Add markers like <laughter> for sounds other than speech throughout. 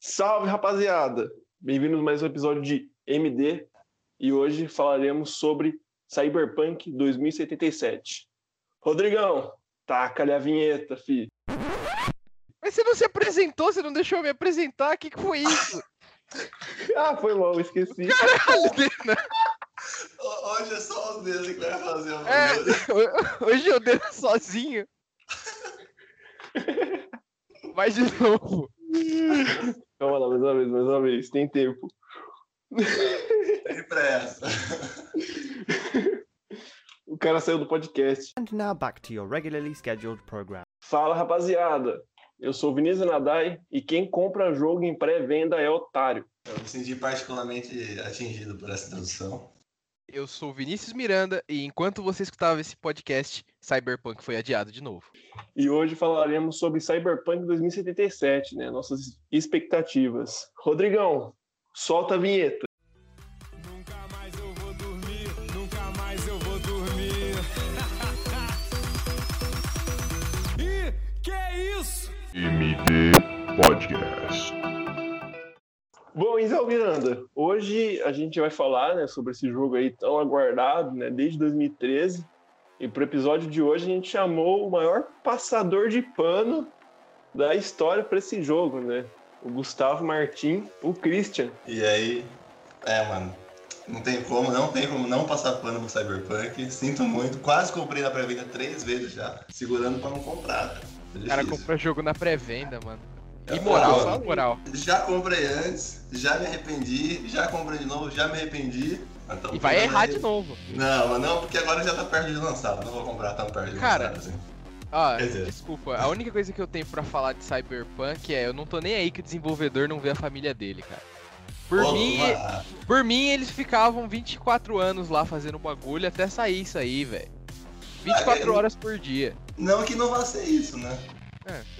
Salve, rapaziada! Bem-vindos a mais um episódio de MD e hoje falaremos sobre Cyberpunk 2077. Rodrigão, taca-lhe a vinheta, fi. Mas você não se apresentou, você não deixou eu me apresentar? O que, que foi isso? <laughs> ah, foi mal, esqueci. Caralho, Dena. Hoje é só o dele que vai fazer o É, hoje eu dei sozinho. <laughs> Vai de novo. <laughs> Calma lá, mais uma vez, mais uma vez, tem tempo. Tem pressa. O cara saiu do podcast. And now back to your regularly scheduled program. Fala, rapaziada! Eu sou Vinícius Nadai e quem compra jogo em pré-venda é otário. Eu me senti particularmente atingido por essa tradução. Eu sou Vinícius Miranda e enquanto você escutava esse podcast, Cyberpunk foi adiado de novo. E hoje falaremos sobre Cyberpunk 2077, né? Nossas expectativas. Rodrigão, solta a vinheta. Nunca mais eu vou dormir, nunca mais eu vou dormir. Ih, <laughs> que é isso? MD Podcast. Bom, Isel Miranda, hoje a gente vai falar né, sobre esse jogo aí tão aguardado, né, desde 2013. E pro episódio de hoje a gente chamou o maior passador de pano da história para esse jogo, né? O Gustavo Martim, o Christian. E aí, é, mano, não tem como, não tem como não passar pano no Cyberpunk. Sinto muito, quase comprei na pré-venda três vezes já, segurando pra não comprar. cara. Tá O cara compra jogo na pré-venda, mano. É, Imoral, pô, só imoral. Já comprei antes, já me arrependi, já comprei de novo, já me arrependi. Tamo E vai errar aí. de novo. Não, não, porque agora já tá perto de lançado. Não vou comprar tão perto de Cara, lançado assim. Dizer- desculpa, a única coisa que eu tenho pra falar de Cyberpunk é eu não tô nem aí que o desenvolvedor não vê a família dele, cara. Por Pô, mim, por mim eles ficavam 24 anos lá fazendo bagulho até sair isso aí, velho. 24 Ah, horas por dia. Não que não vá ser isso, né?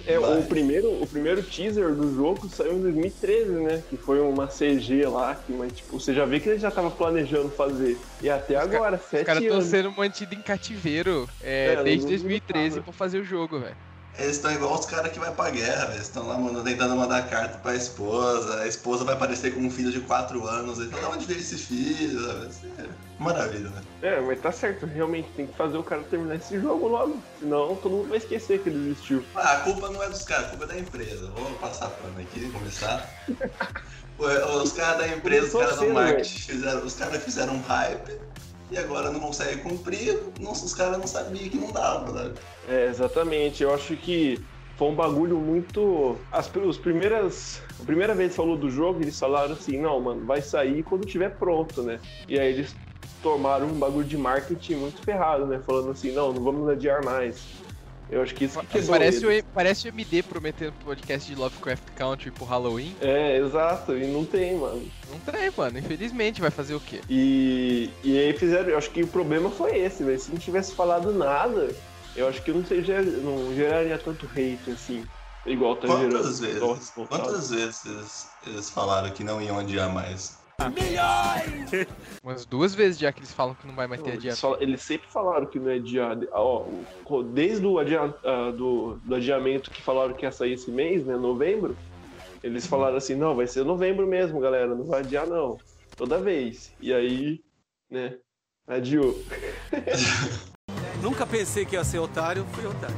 É, o primeiro, o primeiro teaser do jogo saiu em 2013, né? Que foi uma CG lá, que, mas, tipo, você já vê que ele já tava planejando fazer. E até Os agora, Os sete caras estão anos. sendo mantidos em cativeiro é, É, desde não 2013 duvidava. pra fazer o jogo, velho. Eles estão igual os caras que vai pra guerra. Eles estão lá mandando, tentando mandar carta pra esposa. A esposa vai aparecer com um filho de 4 anos. Então, de onde veio esse filho? É Maravilha, né? É, mas tá certo, realmente tem que fazer o cara terminar esse jogo logo. Senão todo mundo vai esquecer que ele existiu. Ah, a culpa não é dos caras, a culpa é da empresa. Vou passar pano aqui, começar. <laughs> Os caras da empresa, os caras do marketing, fizeram, os caras fizeram um hype e agora não conseguem cumprir. Não, os caras não sabiam que não dava, né? É, exatamente. Eu acho que foi um bagulho muito. As, primeiras. A primeira vez que falou do jogo, eles falaram assim, não, mano, vai sair quando tiver pronto, né? E aí eles tomaram um bagulho de marketing muito ferrado, né? Falando assim, não, não vamos adiar mais. Eu acho que isso que Parece o, parece o MD prometendo podcast de Lovecraft Country pro Halloween. É, exato, e não tem, mano. Não tem, mano. Infelizmente vai fazer o quê? E, e aí fizeram, eu acho que o problema foi esse, velho. Se não tivesse falado nada, eu acho que não, seja, não geraria tanto hate, assim, igual tá gerando. Quantas igual vezes? resultado. Quantas vezes eles, eles falaram que não iam adiar mais? Umas duas vezes já que eles falam que não vai mais ter Não, adiamento. eles, eles sempre falaram que não é adiado. Ó, desde o adia- ah, do, do adiamento que falaram que ia sair esse mês, né? Novembro, eles falaram assim, não, vai ser novembro mesmo, galera. Não vai adiar, não. Toda vez. E aí, né? Adiou. <laughs> Nunca pensei que ia ser otário, fui otário.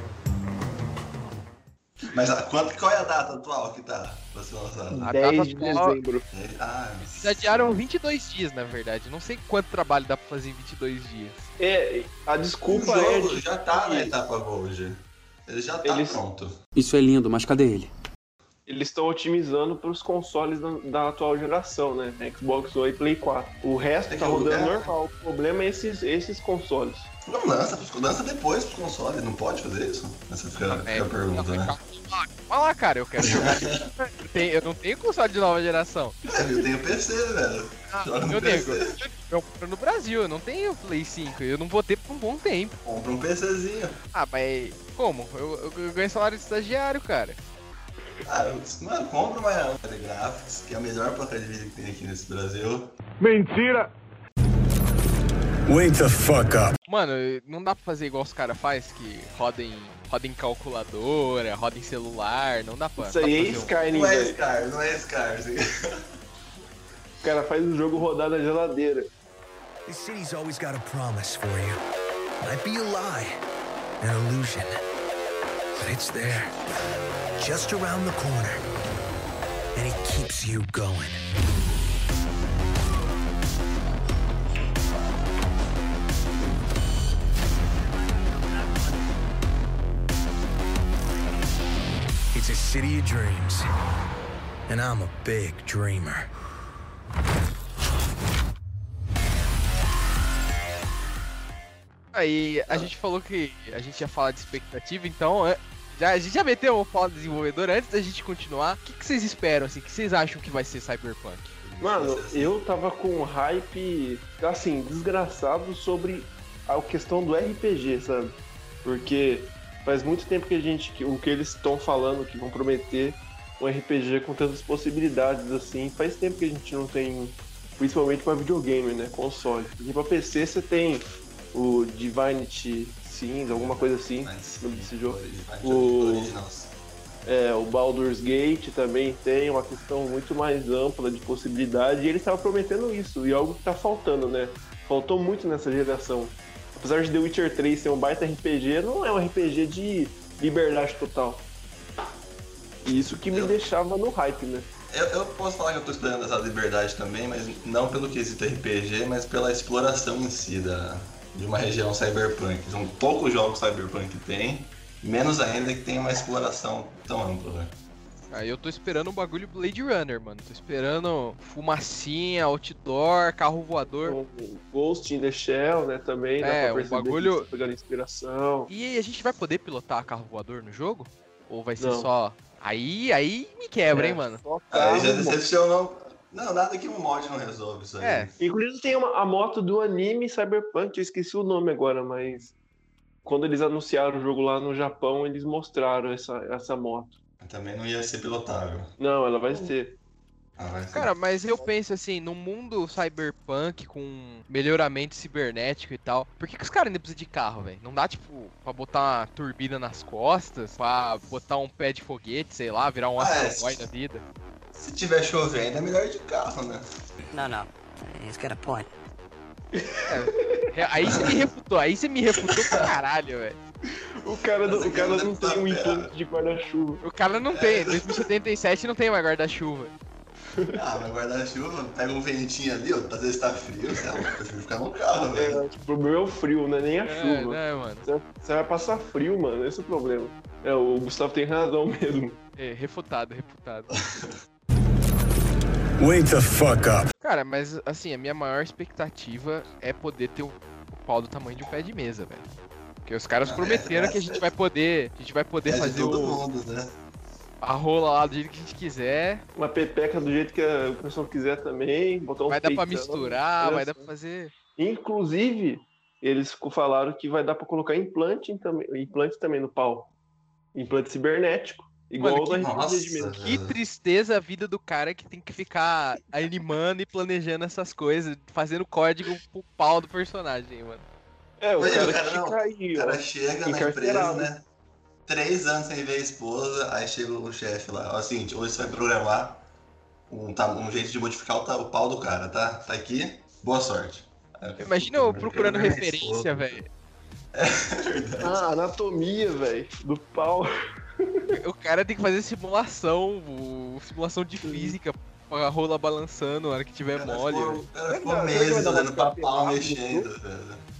Mas a, quanto, qual é a data atual que tá pra ser lançado? A 10 data de atual- dezembro. Ah, Eles adiaram 22 dias, na verdade. Não sei quanto trabalho dá pra fazer em 22 dias. É, a o desculpa é. jogo de já tá na etapa Gold. Ele já tá Eles- pronto. Isso é lindo, mas cadê ele? Eles estão otimizando para os consoles da, da atual geração, né? Xbox One e Play 4. O resto É tá o- rodando é. normal. O problema é esses, esses consoles. Não lança, lança depois pro console, não pode fazer isso? Essa fica, fica a pergunta, né? Calma lá, cara, eu quero jogar. <laughs> eu, tenho- eu não tenho console de nova geração. É, eu tenho PC, velho. Ah, Joga no eu nego. Eu compro no Brasil, eu não tenho Play 5. Eu não vou ter por um bom tempo. Compra um PCzinho. Ah, mas como? Eu, eu, eu ganho salário de estagiário, cara. Ah, eu, mano, compra uma Graphics, que é a melhor placa de vídeo que tem aqui nesse Brasil. Mentira! Wake the fuck up. Mano, não dá pra fazer igual os caras faz, que roda em, roda em calculadora, roda em celular, não dá pra. Isso aí é um- Skyrim, Não é não é Scar. assim. O cara faz o jogo rodar na geladeira. This city's always got a promise for you. Might be a lie, an illusion, but it's there, just around the corner, and it keeps you going. City of dreams, and I'm a big dreamer. Aí a gente falou que a gente ia falar de expectativa, então é, já, a gente já meteu o pau do desenvolvedor antes da gente continuar. O que, que vocês esperam, assim? O que vocês acham que vai ser Cyberpunk? Mano, eu tava com um hype, assim, desgraçado sobre a questão do RPG, sabe? Porque faz muito tempo que a gente, que o que eles estão falando, que vão prometer um RPG com tantas possibilidades, assim, faz tempo que a gente não tem, principalmente pra videogame, né? Console. Porque pra PC você tem o Divinity Sins, alguma coisa assim, no desse jogo. O... É, o Baldur's Gate também tem uma questão muito mais ampla de possibilidade e ele estava prometendo isso, e algo que tá faltando, né? Faltou muito nessa geração. Apesar de The Witcher 3 ser um baita RPG, não é um RPG de liberdade total. E isso que me Eu- deixava no hype, né? Eu, eu posso falar que eu tô esperando essa liberdade também, mas não pelo quesito RPG, mas pela exploração em si da, de uma região cyberpunk. São poucos jogos cyberpunk que tem, menos ainda que tenha uma exploração tão ampla, né? Aí eu tô esperando um bagulho Blade Runner, mano. Tô esperando fumacinha, outdoor, carro voador. O Ghost in the Shell, né, também, É, um bagulho- pegando inspiração. E aí, a gente vai poder pilotar carro voador no jogo? Ou vai ser Não. só. Aí, aí me quebra, hein, É, mano. só Aí já decepcionou. Não, nada que um mod não resolve isso aí. É. Inclusive tem uma, a moto do anime Cyberpunk, eu esqueci o nome agora, mas quando eles anunciaram o jogo lá no Japão, eles mostraram essa, essa moto. Também não ia ser pilotável. Não, ela vai ser. Ah, vai ser. Cara, mas eu penso assim, no mundo cyberpunk com melhoramento cibernético e tal, por que, que os caras ainda precisam de carro, velho? Não dá, tipo, pra botar uma turbina nas costas, pra botar um pé de foguete, sei lá, virar um Ah, é. Astroboy da vida. Se tiver chovendo, é melhor de carro, né? No, no. He's got a point. É, Aí você me refutou, aí você me refutou pra caralho, velho. O cara, não- o cara aquela não tem um implante de guarda-chuva. O cara não tem, 2077 não tem mais guarda-chuva. Ah, mas guarda-chuva, pega um ventinho ali, ó, às vezes tá frio, você é eu prefiro ficar no carro, velho. É, tipo, o problema é o frio, não é nem a É, chuva. né, mano? Você, você vai passar frio, mano, esse é o problema. É, o Gustavo tem razão mesmo. É, refutado, refutado. <laughs> Wake the fuck up. Cara, mas assim, a minha maior expectativa é poder ter o o pau do tamanho de um pé de mesa, velho. Porque os caras Ah, prometeram é, que a gente vai poder. A gente vai poder É fazer todo o, mundo, né? a rola lá do jeito que a gente quiser. Uma pepeca do jeito que o pessoal quiser também, botar um Vai dar pra misturar, olha vai dar pra fazer. Inclusive, eles falaram que vai dar pra colocar implante também, implante também no pau. Implante cibernético. Igual Mano, o que- Nossa, mesmo. Que tristeza a vida do cara que tem que ficar animando e planejando essas coisas, fazendo código pro pau do personagem, mano. É, o Mas, cara, cara, que não, aí, O cara chega na empresa, né? Três anos sem ver a esposa, aí chega o chefe lá. Ó, é o seguinte, hoje você vai programar um, tá, um jeito de modificar o, o pau do cara, tá? Tá aqui, boa sorte. Eu- Imagina eu procurando minha referência, velho. <laughs> Ah, anatomia, velho, do pau. <laughs> O cara tem que fazer simulação, simulação de física, com a rola balançando na hora que tiver cara mole. ficou-. O cara Será ficou vai meses olhando pra pau mexendo, velho.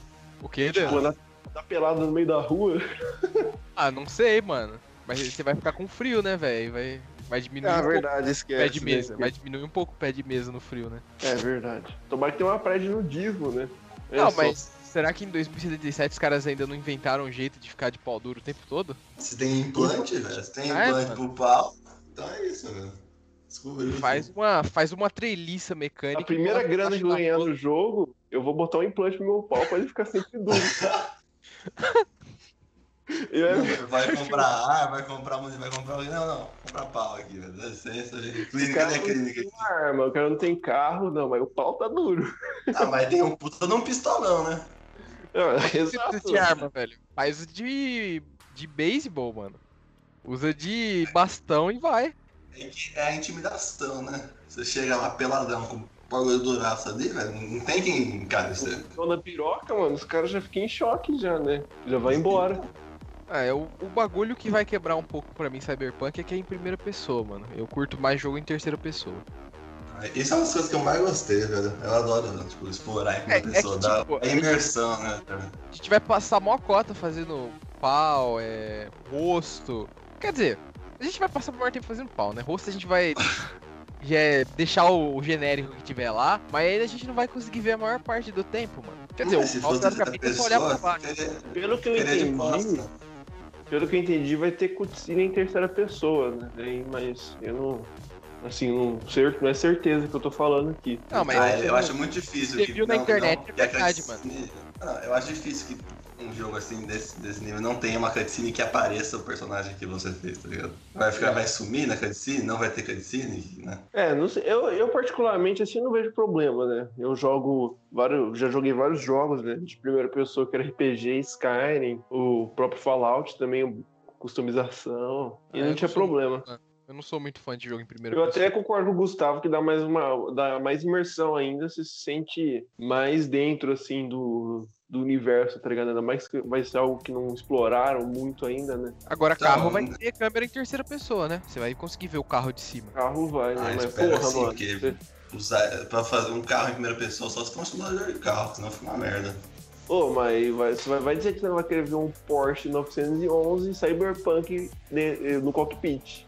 O que, Tipo, Dan? na- tá pelado no meio da rua. <laughs> Ah, não sei, mano. Mas você vai ficar com frio, né, velho? Vai, vai diminuir Ah, um pouco verdade, o esquece. pé de né, mesa. esquece. Vai diminuir um pouco o pé de mesa no frio, né? É verdade. Tomara que tenha uma praia de nudismo, né? É não, só- mas será que em 2077 os caras ainda não inventaram um jeito de ficar de pau duro o tempo todo? Se tem implante, velho, se tem Ah, é, implante mano. pro pau, então é isso, velho. Descobriu. Faz uma, faz uma treliça mecânica. A primeira grana que ganhar no jogo, eu vou botar um implante no meu pau pra ele ficar sempre duro. <laughs> É- Vai comprar ar, vai comprar música, vai comprar. Não, não, comprar pau aqui, velho. Dá licença, gente. O Clínica cara é não clínica. tem uma arma, o cara não tem carro, não, mas o pau tá duro. Ah, mas tem um puta de um pistolão, né? Ah, Você Exato. precisa de arma, velho. Faz de. de beisebol, mano. Usa de bastão e vai. É é a intimidação, né? Você chega lá peladão com o bagulho duraço ali, velho. Não tem quem encare você. Então, na piroca, mano, os caras já ficam em choque já, né? Já vai embora. É, o, o bagulho que vai quebrar um pouco pra mim Cyberpunk é que é em primeira pessoa, mano. Eu curto mais jogo em terceira pessoa. Isso é uma das coisas que eu mais gostei, velho. Eu adoro, tipo, explorar em É, primeira é pessoa. que, dá tipo, a imersão, né? A gente vai passar mó cota fazendo pau, é. rosto. Quer dizer, a gente vai passar o maior tempo fazendo pau, né? Rosto a gente vai. <laughs> já é deixar o, o genérico que tiver lá, mas aí a gente não vai conseguir ver a maior parte do tempo, mano. Quer dizer, Mas o terceira teoricamente é só olhar pra baixo. seria- Pelo que eu entendi, pelo que eu entendi, vai ter cutscene em terceira pessoa, né? Mas eu não. Assim, não, não é certeza que eu tô falando aqui. Não, mas Ah, eu acho muito difícil. Você que, viu na não, internet, não, é verdade, cutscene- Não, eu acho difícil que um jogo assim desse, desse nível não tenha uma cutscene que apareça o personagem que você fez, tá ligado? Vai, ficar, vai sumir na cutscene? Não vai ter cutscene, né? É, não sei, eu, eu particularmente assim não vejo problema, né? Eu jogo vários, já joguei vários jogos, né? De primeira pessoa, que era RPG, Skyrim, o próprio Fallout também, customização, e É, não tinha problema. Eu não sou muito fã de jogo em primeira Eu pessoa. até concordo com o Gustavo que dá mais uma, dá mais imersão ainda, você se sente mais dentro assim do, do universo, tá ligado? Ainda mais que vai ser algo que não exploraram muito ainda, né? Agora, Então, carro vai ter câmera em terceira pessoa, né? Você vai conseguir ver o carro de cima. Carro vai, né? Ah, Mas porra, assim, mano. porque- você- Usar, pra fazer um carro em primeira pessoa só se for um simulador de carro, senão fica uma merda. Ô, mas vai, você vai- vai dizer que você não vai querer ver um Porsche 911 Cyberpunk no cockpit.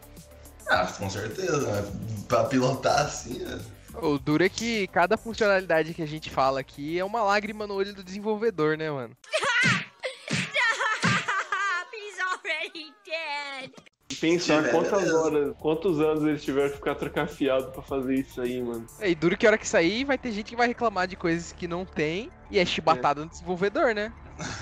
Ah, com certeza? Pra pilotar assim, né? O duro é que cada funcionalidade que a gente fala aqui é uma lágrima no olho do desenvolvedor, né, mano? <laughs> He's already dead. E pensar Tiver, quantas horas, quantos anos eles tiveram que ficar trancafiado pra fazer isso aí, mano. É, e duro que a hora que sair vai ter gente que vai reclamar de coisas que não tem e é chibatada no desenvolvedor, né?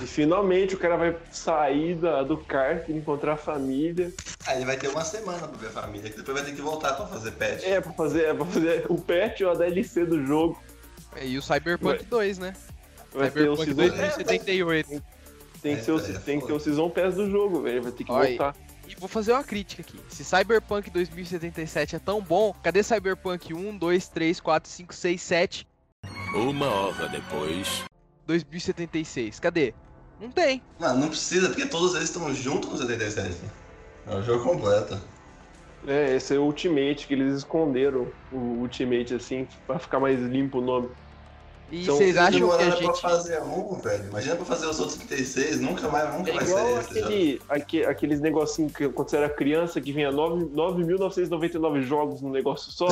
E finalmente o cara vai sair da, do kart, encontrar a família. Aí ele vai ter uma semana pra ver a família, que depois vai ter que voltar pra fazer patch. É, pra fazer, é pra fazer o patch ou a DLC do jogo. É, E o Cyberpunk 2, né? Vai ter o Cyberpunk Season 2078. Tem que ser o, É, é tem que ter o Season Pass do jogo, velho. Vai ter que Olha, voltar. E vou fazer uma crítica aqui. Se Cyberpunk 2077 é tão bom, cadê Cyberpunk 1, 2, 3, 4, 5, 6, 7, Uma hora depois. 2076? Cadê? Não tem. Não, não precisa, porque todos eles estão juntos no 77. É o jogo completo. É, esse é o Ultimate, que eles esconderam o Ultimate assim, pra ficar mais limpo o nome. E Então, vocês acham que a gente. pra fazer um, velho. Imagina pra fazer os outros 36, nunca mais, nunca É vai igual ser esse. jogo. aquele, aque- aqueles negocinhos que quando você era criança que vinha 9 9.999 jogos num negócio só.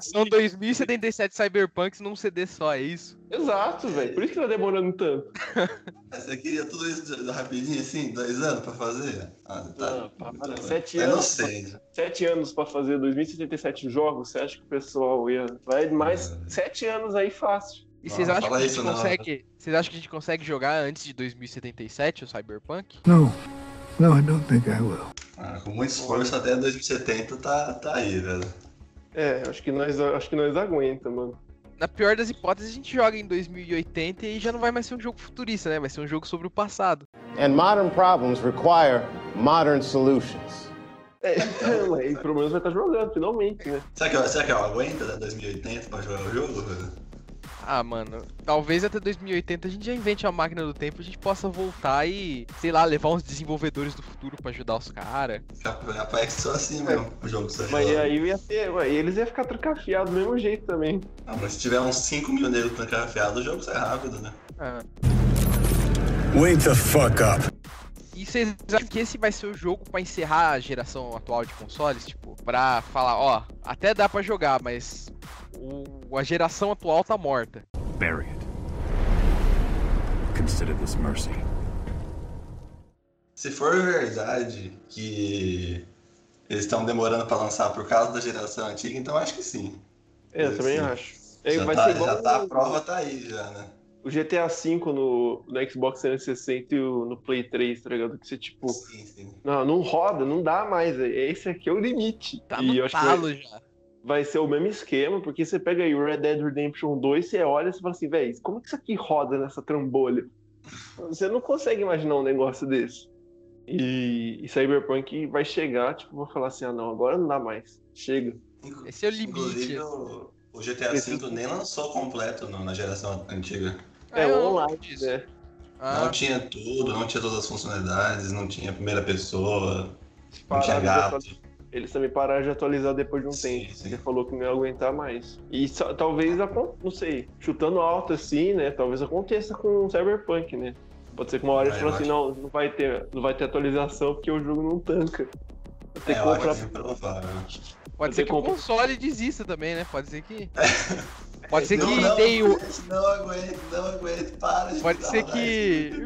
São 2077 Cyberpunks num CD só, é isso? Exato, velho. Por isso que tá demorando tanto. <laughs> Você queria tudo isso rapidinho assim, dois anos pra fazer? Ah, tá. Ah, para. Sete Eu não anos. sei. Sete anos pra fazer 2077 jogos, você acha que o pessoal ia. Vai mais É. sete anos aí fácil. E Não, vocês acham que a gente não. consegue. Vocês acham que a gente consegue jogar antes de 2077 o Cyberpunk? No. No, I don't think I will. Ah, com muito esforço até 2070 tá, tá aí, velho. É, acho que nós, acho que nós aguenta, mano. Na pior das hipóteses, a gente joga em 2080 e já não vai mais ser um jogo futurista, né? Vai ser um jogo sobre o passado. And modern problems require modern solutions. É, mas <laughs> pelo menos vai estar jogando, finalmente, né? Será que, será que eu aguento até 2080 pra jogar o jogo? Ah, mano, talvez até 2080 a gente já invente uma máquina do tempo e a gente possa voltar e, sei lá, levar uns desenvolvedores do futuro pra ajudar os caras. Capaz que só assim mesmo, o jogo só Mas aí ia ter, ué, e eles iam ficar trancafiados do mesmo jeito também. Ah, mas se tiver uns 5 mil negros trancafiados, o jogo sai rápido, né? Ah. Wake the fuck up. E vocês acham que esse vai ser o jogo pra encerrar a geração atual de consoles? Tipo, pra falar, ó, até dá pra jogar, mas o- a geração atual tá morta. Bury it. Consider this mercy. Se for verdade que eles estão demorando pra lançar por causa da geração antiga, então acho que sim. É, eu também Sim. acho. É, já, vai tá, ser igual já tá, a prova tá aí já, né? O GTA V no, no Xbox 360 e o- no Play 3, tá ligado? Que você, tipo, Sim, sim. não, não roda, não dá mais. Esse aqui é o limite. Tá e no eu acho que vai, já. vai ser o mesmo esquema, porque você pega aí o Red Dead Redemption 2, você olha e você fala assim, velho, como que isso aqui roda nessa trambolha? Você não consegue imaginar um negócio desse. E, e Cyberpunk vai chegar, tipo, vou falar assim, ah não, agora não dá mais. Chega. Esse é o limite. Inclusive, o, o GTA V nem lançou completo no- na geração antiga. É, não online, disso. né? Ah, Não tinha tudo, não tinha todas as funcionalidades, não tinha primeira pessoa, não tinha gato. Eles também pararam de atualizar depois de um Sim, tempo. sim. Você falou que não ia aguentar mais. E só- talvez, não sei, chutando alto assim, né? Talvez aconteça com o Cyberpunk, né? Pode ser que uma hora eles Ah, falem eu assim, não, não vai, ter, não vai ter atualização porque o jogo não tanca. É, eu acho comprar. bem provável. pode ser você que o compra- console desista também, né? Pode ser que. <laughs> Pode ser Não, que não, Day One. Não aguento, não aguento, para de Pode ser mais. que.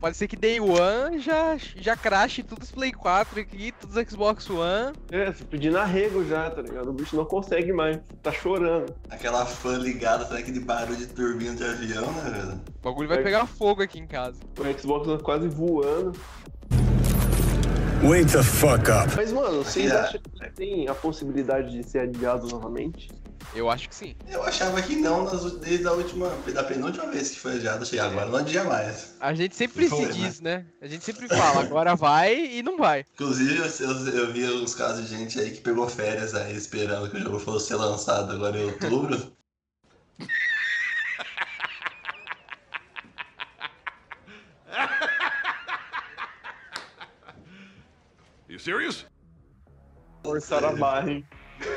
Pode ser que Day One já, já crache tudo os Play 4 aqui, todos os Xbox One. É, você pedindo arrego já, tá ligado? O bicho não consegue mais, tá chorando. Aquela fã ligada, sabe aquele barulho de turbina de avião, né, velho? O bagulho vai É. pegar fogo aqui em casa. O Xbox tá quase voando. Wake the fuck up. Mas, mano, vocês É. acham que tem a possibilidade de ser adiado novamente? Eu acho que sim. Eu achava que não nas- desde a última, da penúltima vez que foi adiado, cheguei agora, não adia mais. A gente sempre Foi, se né? diz, né? A gente sempre fala, agora vai e não vai. Inclusive, eu, eu, eu vi uns casos de gente aí que pegou férias aí esperando que o jogo fosse ser lançado agora em outubro. <laughs> You serious? Forçaram a barra, hein?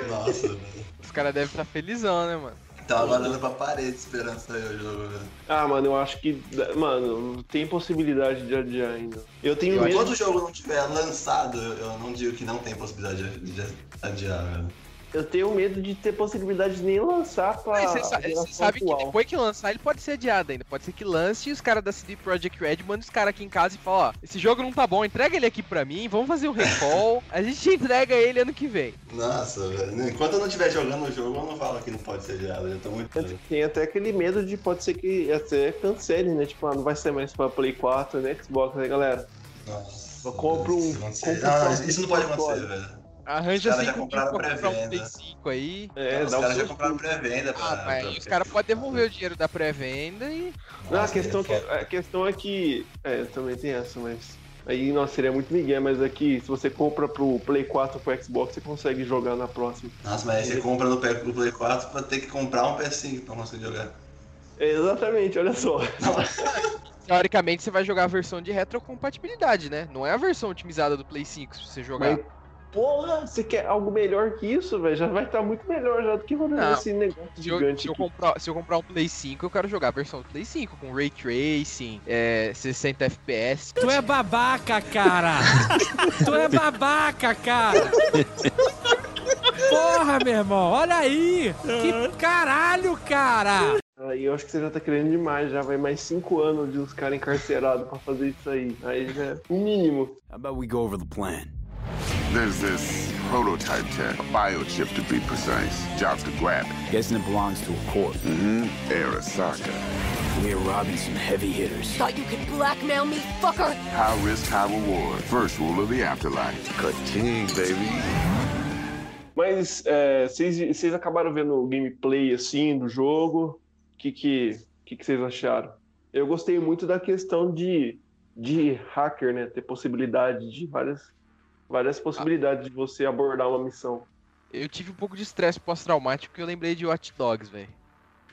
Nossa, <laughs> velho. Os caras devem estar felizão, né, mano? Agora olhando pra parede esperando sair o jogo, velho. Ah, mano, eu acho que. Mano, tem possibilidade de adiar ainda. Eu tenho Eu medo. Enquanto o jogo não tiver lançado, eu não digo que não tem possibilidade de, de adiar, velho. Eu tenho medo de ter possibilidade de nem lançar pra. Você sa- a geração você sabe que depois que lançar, ele pode ser adiado ainda. Pode ser que lance e os caras da CD Projekt Red mandam os caras aqui em casa e falam, ó, esse jogo não tá bom, entrega ele aqui pra mim, vamos fazer um recall, <laughs> a gente entrega ele ano que vem. Nossa, velho. Enquanto eu não estiver jogando o jogo, eu não falo que não pode ser adiado. Eu tô muito. Tem- Tem até aquele medo de pode ser que até cancele, né? Tipo, ah, não vai ser mais pra Play 4, né? Xbox, né, galera? Nossa. Eu compro um- Isso não sei. compro um Ah, próximo isso não pode acontecer, velho. Arranja Os caras já cinco compraram dias pra comprar um pré-venda. Play 5 aí. É, Os caras um já compraram pré-venda pra. Ah, mas pra- os caras podem devolver o dinheiro da pré-venda e. Não, a questão, que, seria a questão é que. É, também tem essa, mas. Aí, nossa, seria muito migué, mas aqui, se você compra pro Play 4 pro Xbox, você consegue jogar na próxima. Nossa, mas aí você compra no Play- no Play 4 pra ter que comprar um PS5 pra conseguir jogar. É, exatamente, olha só. <laughs> Teoricamente, você vai jogar a versão de retrocompatibilidade, né? Não é a versão otimizada do Play 5 se você jogar. Mas, porra, você quer algo melhor que isso, velho? Já vai estar muito melhor já do que rodando Não. esse negócio Se eu, gigante se, eu comprar, se eu comprar um Play 5, eu quero jogar a versão do Play 5, com Ray Tracing, é, 60 FPS. Tu é babaca, cara! <laughs> tu é babaca, cara! Porra, meu irmão, olha aí! Que caralho, cara! Aí eu acho que você já tá querendo demais, já vai mais cinco anos de uns caras encarcerados pra fazer isso aí. Aí já é o mínimo. How about we go over the plan? There's this prototype tech, a biochip to be precise. Job's to grab it. Guessing it belongs to a corp. Mm-hmm. Arasaka. We're robbing some heavy hitters. Thought you could blackmail me, fucker? High risk, high reward. First rule of the afterlife. King, baby. Mas é, vocês vocês acabaram vendo o gameplay assim do jogo. O que, que, que, que vocês acharam? Eu gostei muito da questão de, de hacker, né? Ter possibilidade de várias, várias possibilidades de você abordar uma missão. Eu tive um pouco de estresse pós-traumático porque eu lembrei de Watch Dogs, velho.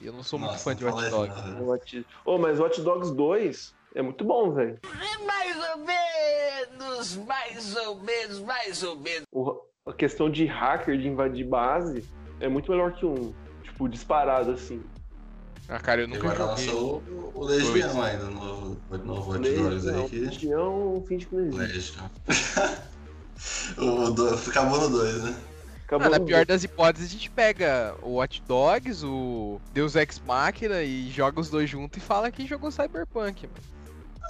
E eu não sou muito Nossa, fã de Watch Dogs. Watch... Oh, mas Watch Dogs 2 é muito bom, velho. Mais ou menos, mais ou menos, mais ou menos. O- A questão de hacker, de invadir base, é muito melhor que um. Tipo, disparado assim. Ah, cara, eu nunca agora joguei. lançou o, Legião ainda, o novo, Watch Dogs aí que. Legião, finge que não existe. Legião. <laughs> o do, acabou no 2, né? Acabou Ah, na pior das hipóteses, a gente pega o Watch Dogs, o Deus Ex Machina e joga os dois juntos e fala que jogou Cyberpunk, mano.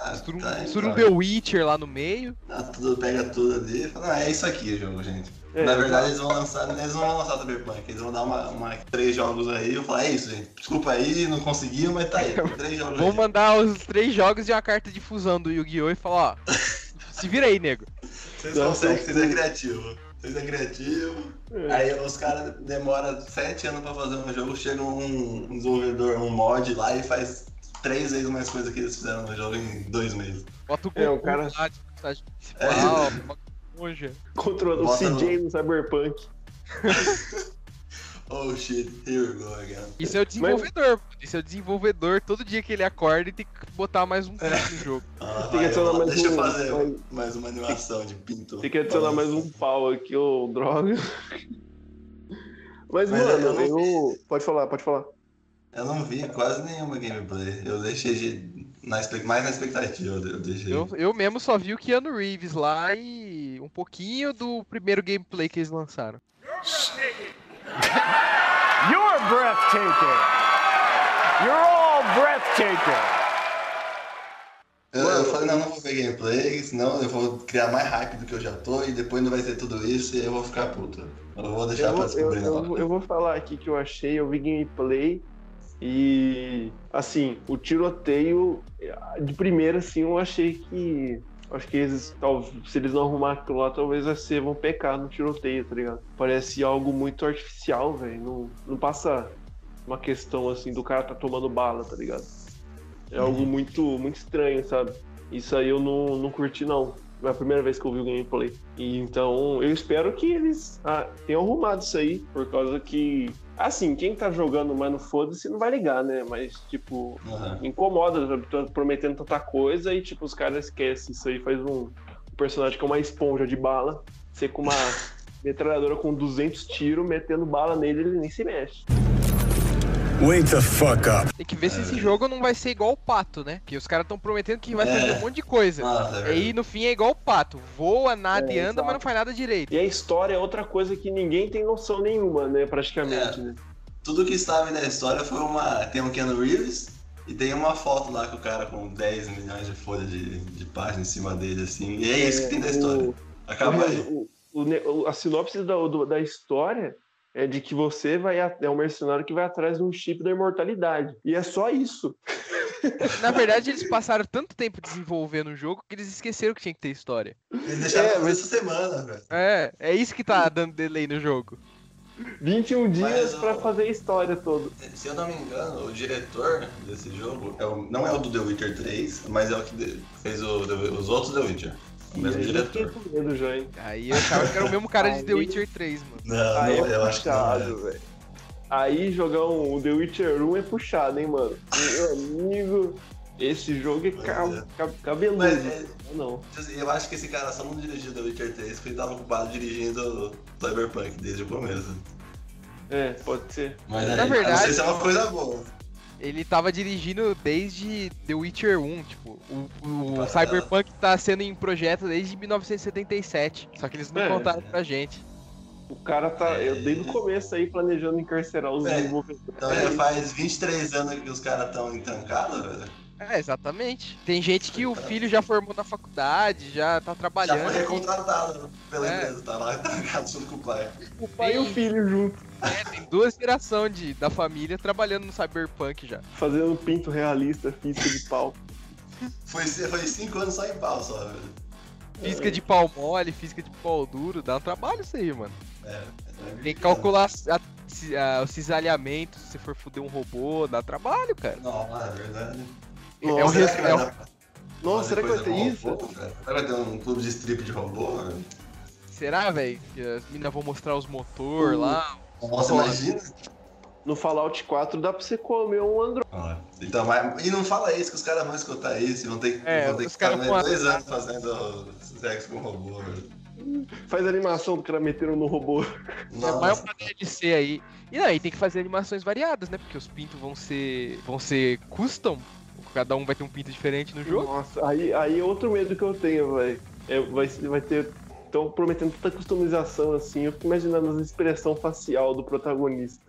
Ah, Mistura um, tá, então. The Witcher lá no meio. Ah, tudo, pega tudo ali e fala, ah, é isso aqui o jogo, gente. É, Na verdade, eles vão lançar, eles vão lançar Cyberpunk, eles vão dar uma, uma- três jogos aí, eu falar, é isso, gente. Desculpa aí, não conseguiu, mas tá aí. <laughs> Três jogos Vou aí. mandar os três jogos e uma carta de fusão do Yu-Gi-Oh! e falar, ó. <laughs> se vira aí, nego. Vocês conseguem, vocês é criativo. Vocês é criativo. Aí os caras demoram sete anos pra fazer um jogo, chega um, um desenvolvedor, um mod lá e faz três vezes mais coisa que eles fizeram no jogo em dois meses. Bota o É, o cara- lá de personagem principal, bota o Monja. Controlando o Bota CJ no Cyberpunk. <laughs> Oh shit, here we go again. Isso é o desenvolvedor, mano. Isso é o desenvolvedor, todo dia que ele acorda e tem que botar mais um pinto no jogo. <laughs> Ah, Tem que adicionar mais deixa eu um- fazer mais- mais uma animação de pinto. Tem que adicionar mais um pau aqui, ô droga. Mas, Mas mano, eu não eu. Pode falar, pode falar. Eu não vi quase nenhuma gameplay. Eu deixei de, na, mais na expectativa. Eu deixei. Eu, eu mesmo só vi o Keanu Reeves lá e um pouquinho do primeiro gameplay que eles lançaram. <laughs> You're breathtaking. You're all breathtaking. Eu, eu falei, não, não vou ver gameplay, senão eu vou criar mais hype do que eu já tô e depois não vai ser tudo isso e eu vou ficar puto. Eu vou deixar Eu pra eu, descobrir eu vou- eu vou falar aqui que eu achei, eu vi gameplay e assim, o tiroteio de primeira assim, eu achei que acho que eles, tal- se eles não arrumar aquilo lá, talvez vai ser vão pecar no tiroteio, tá ligado? Parece algo muito artificial, velho. Não, não passa uma questão assim do cara tá tomando bala, tá ligado? É algo muito, muito estranho, sabe? Isso aí eu não, não curti, não. É a primeira vez que eu vi o gameplay. E então eu espero que eles ah, tenham arrumado isso aí, por causa que. Assim, quem tá jogando mais no foda-se não vai ligar, né? Mas, tipo, Aham. incomoda? Tô prometendo tanta coisa e, tipo, os caras esquecem isso aí. Faz um, um personagem que é uma esponja de bala, ser com uma <laughs> metralhadora com 200 tiros, metendo bala nele, ele nem se mexe. Wake the fuck up. Tem que ver se esse jogo não vai ser igual o pato, né? Que os caras estão prometendo que vai É. fazer um monte de coisa. Nossa, é Aí no fim é igual o pato. Voa, nada É, e anda, exato. mas não faz nada direito. E a história é outra coisa que ninguém tem noção nenhuma, né? Praticamente, É. né? Tudo que estava na história foi uma. Tem um Keanu Reeves e tem uma foto lá com o cara com 10 milhões de folhas de, de página em cima dele, assim. E é isso que tem da história. Acaba aí. O, o, ne- o- a sinopse da, do- da história é de que você vai é um mercenário que vai atrás de um chip da imortalidade. E é só isso. <laughs> Na verdade, eles passaram tanto tempo desenvolvendo o jogo que eles esqueceram que tinha que ter história. Eles deixaram É, mas- essa semana, velho. É, é isso que tá dando delay no jogo. 21 dias pra fazer a história toda. Se eu não me engano, o diretor desse jogo é o- não é o do The Witcher 3, mas é o que fez o- os outros The Witcher. O mesmo aí eu diretor. com medo já, hein? Aí eu achava que era o mesmo cara de The Witcher 3, mano. Não, Aí não, é eu acho que não. é. Aí jogar um The Witcher 1 é puxado, hein, mano? Meu amigo, esse jogo é, ca Pois é. ca- cabeludo. Mas, é, Não. Eu acho que esse cara só não dirigiu The Witcher 3 porque ele tava ocupado dirigindo Cyberpunk desde o começo. É, pode ser. Mas Na aí, não verdade, sei se é uma coisa boa. Ele tava dirigindo desde The Witcher 1, tipo, o, o Tá. Cyberpunk tá sendo em projeto desde 1977. Só que eles não É. contaram pra gente. O cara tá, É. eu desde o começo aí, planejando encarcerar os É, desenvolvedores. Então já faz 23 anos que os caras estão entancados, velho. É, exatamente. Tem gente que o filho já formou na faculdade, já tá Já trabalhando. foi recontratado pela É. empresa, tá lá <laughs> trancado junto com o pai. O pai e o filho junto, É, tem duas gerações de, da família trabalhando no Cyberpunk já. fazendo um pinto realista, física de pau. Foi, foi 5 anos só em pau, só, velho. Física de pau mole, física de pau duro, dá um trabalho isso aí, mano. É, Tem que calcular a- a- o cisalhamento, se for fuder um robô, dá trabalho, cara. Não, é verdade. É um Nossa, será que vai é um- Nossa, será que vai ter isso? robô? Será que vai ter um clube de strip de robô? Será, velho? Que as minas vão mostrar os motor Uh. lá. Nossa, Nossa. imagina. No Fallout 4 dá pra você comer um Android. Ah, Então, mas, e não fala isso, que os caras vão escutar isso e vão ter, É, vão ter os que ficar caras mais dois anos fazendo sexo com robô, velho. Faz a animação do cara metendo no robô. É mais uma DLC aí. E aí tem que fazer animações variadas, né? Porque os pintos vão ser. vão ser custom. Cada um vai ter um pinto diferente no jogo. Nossa, aí, aí é outro medo que eu tenho, velho. É, vai, vai ter. Estão prometendo tanta customização assim. Eu fico imaginando a expressão facial do protagonista.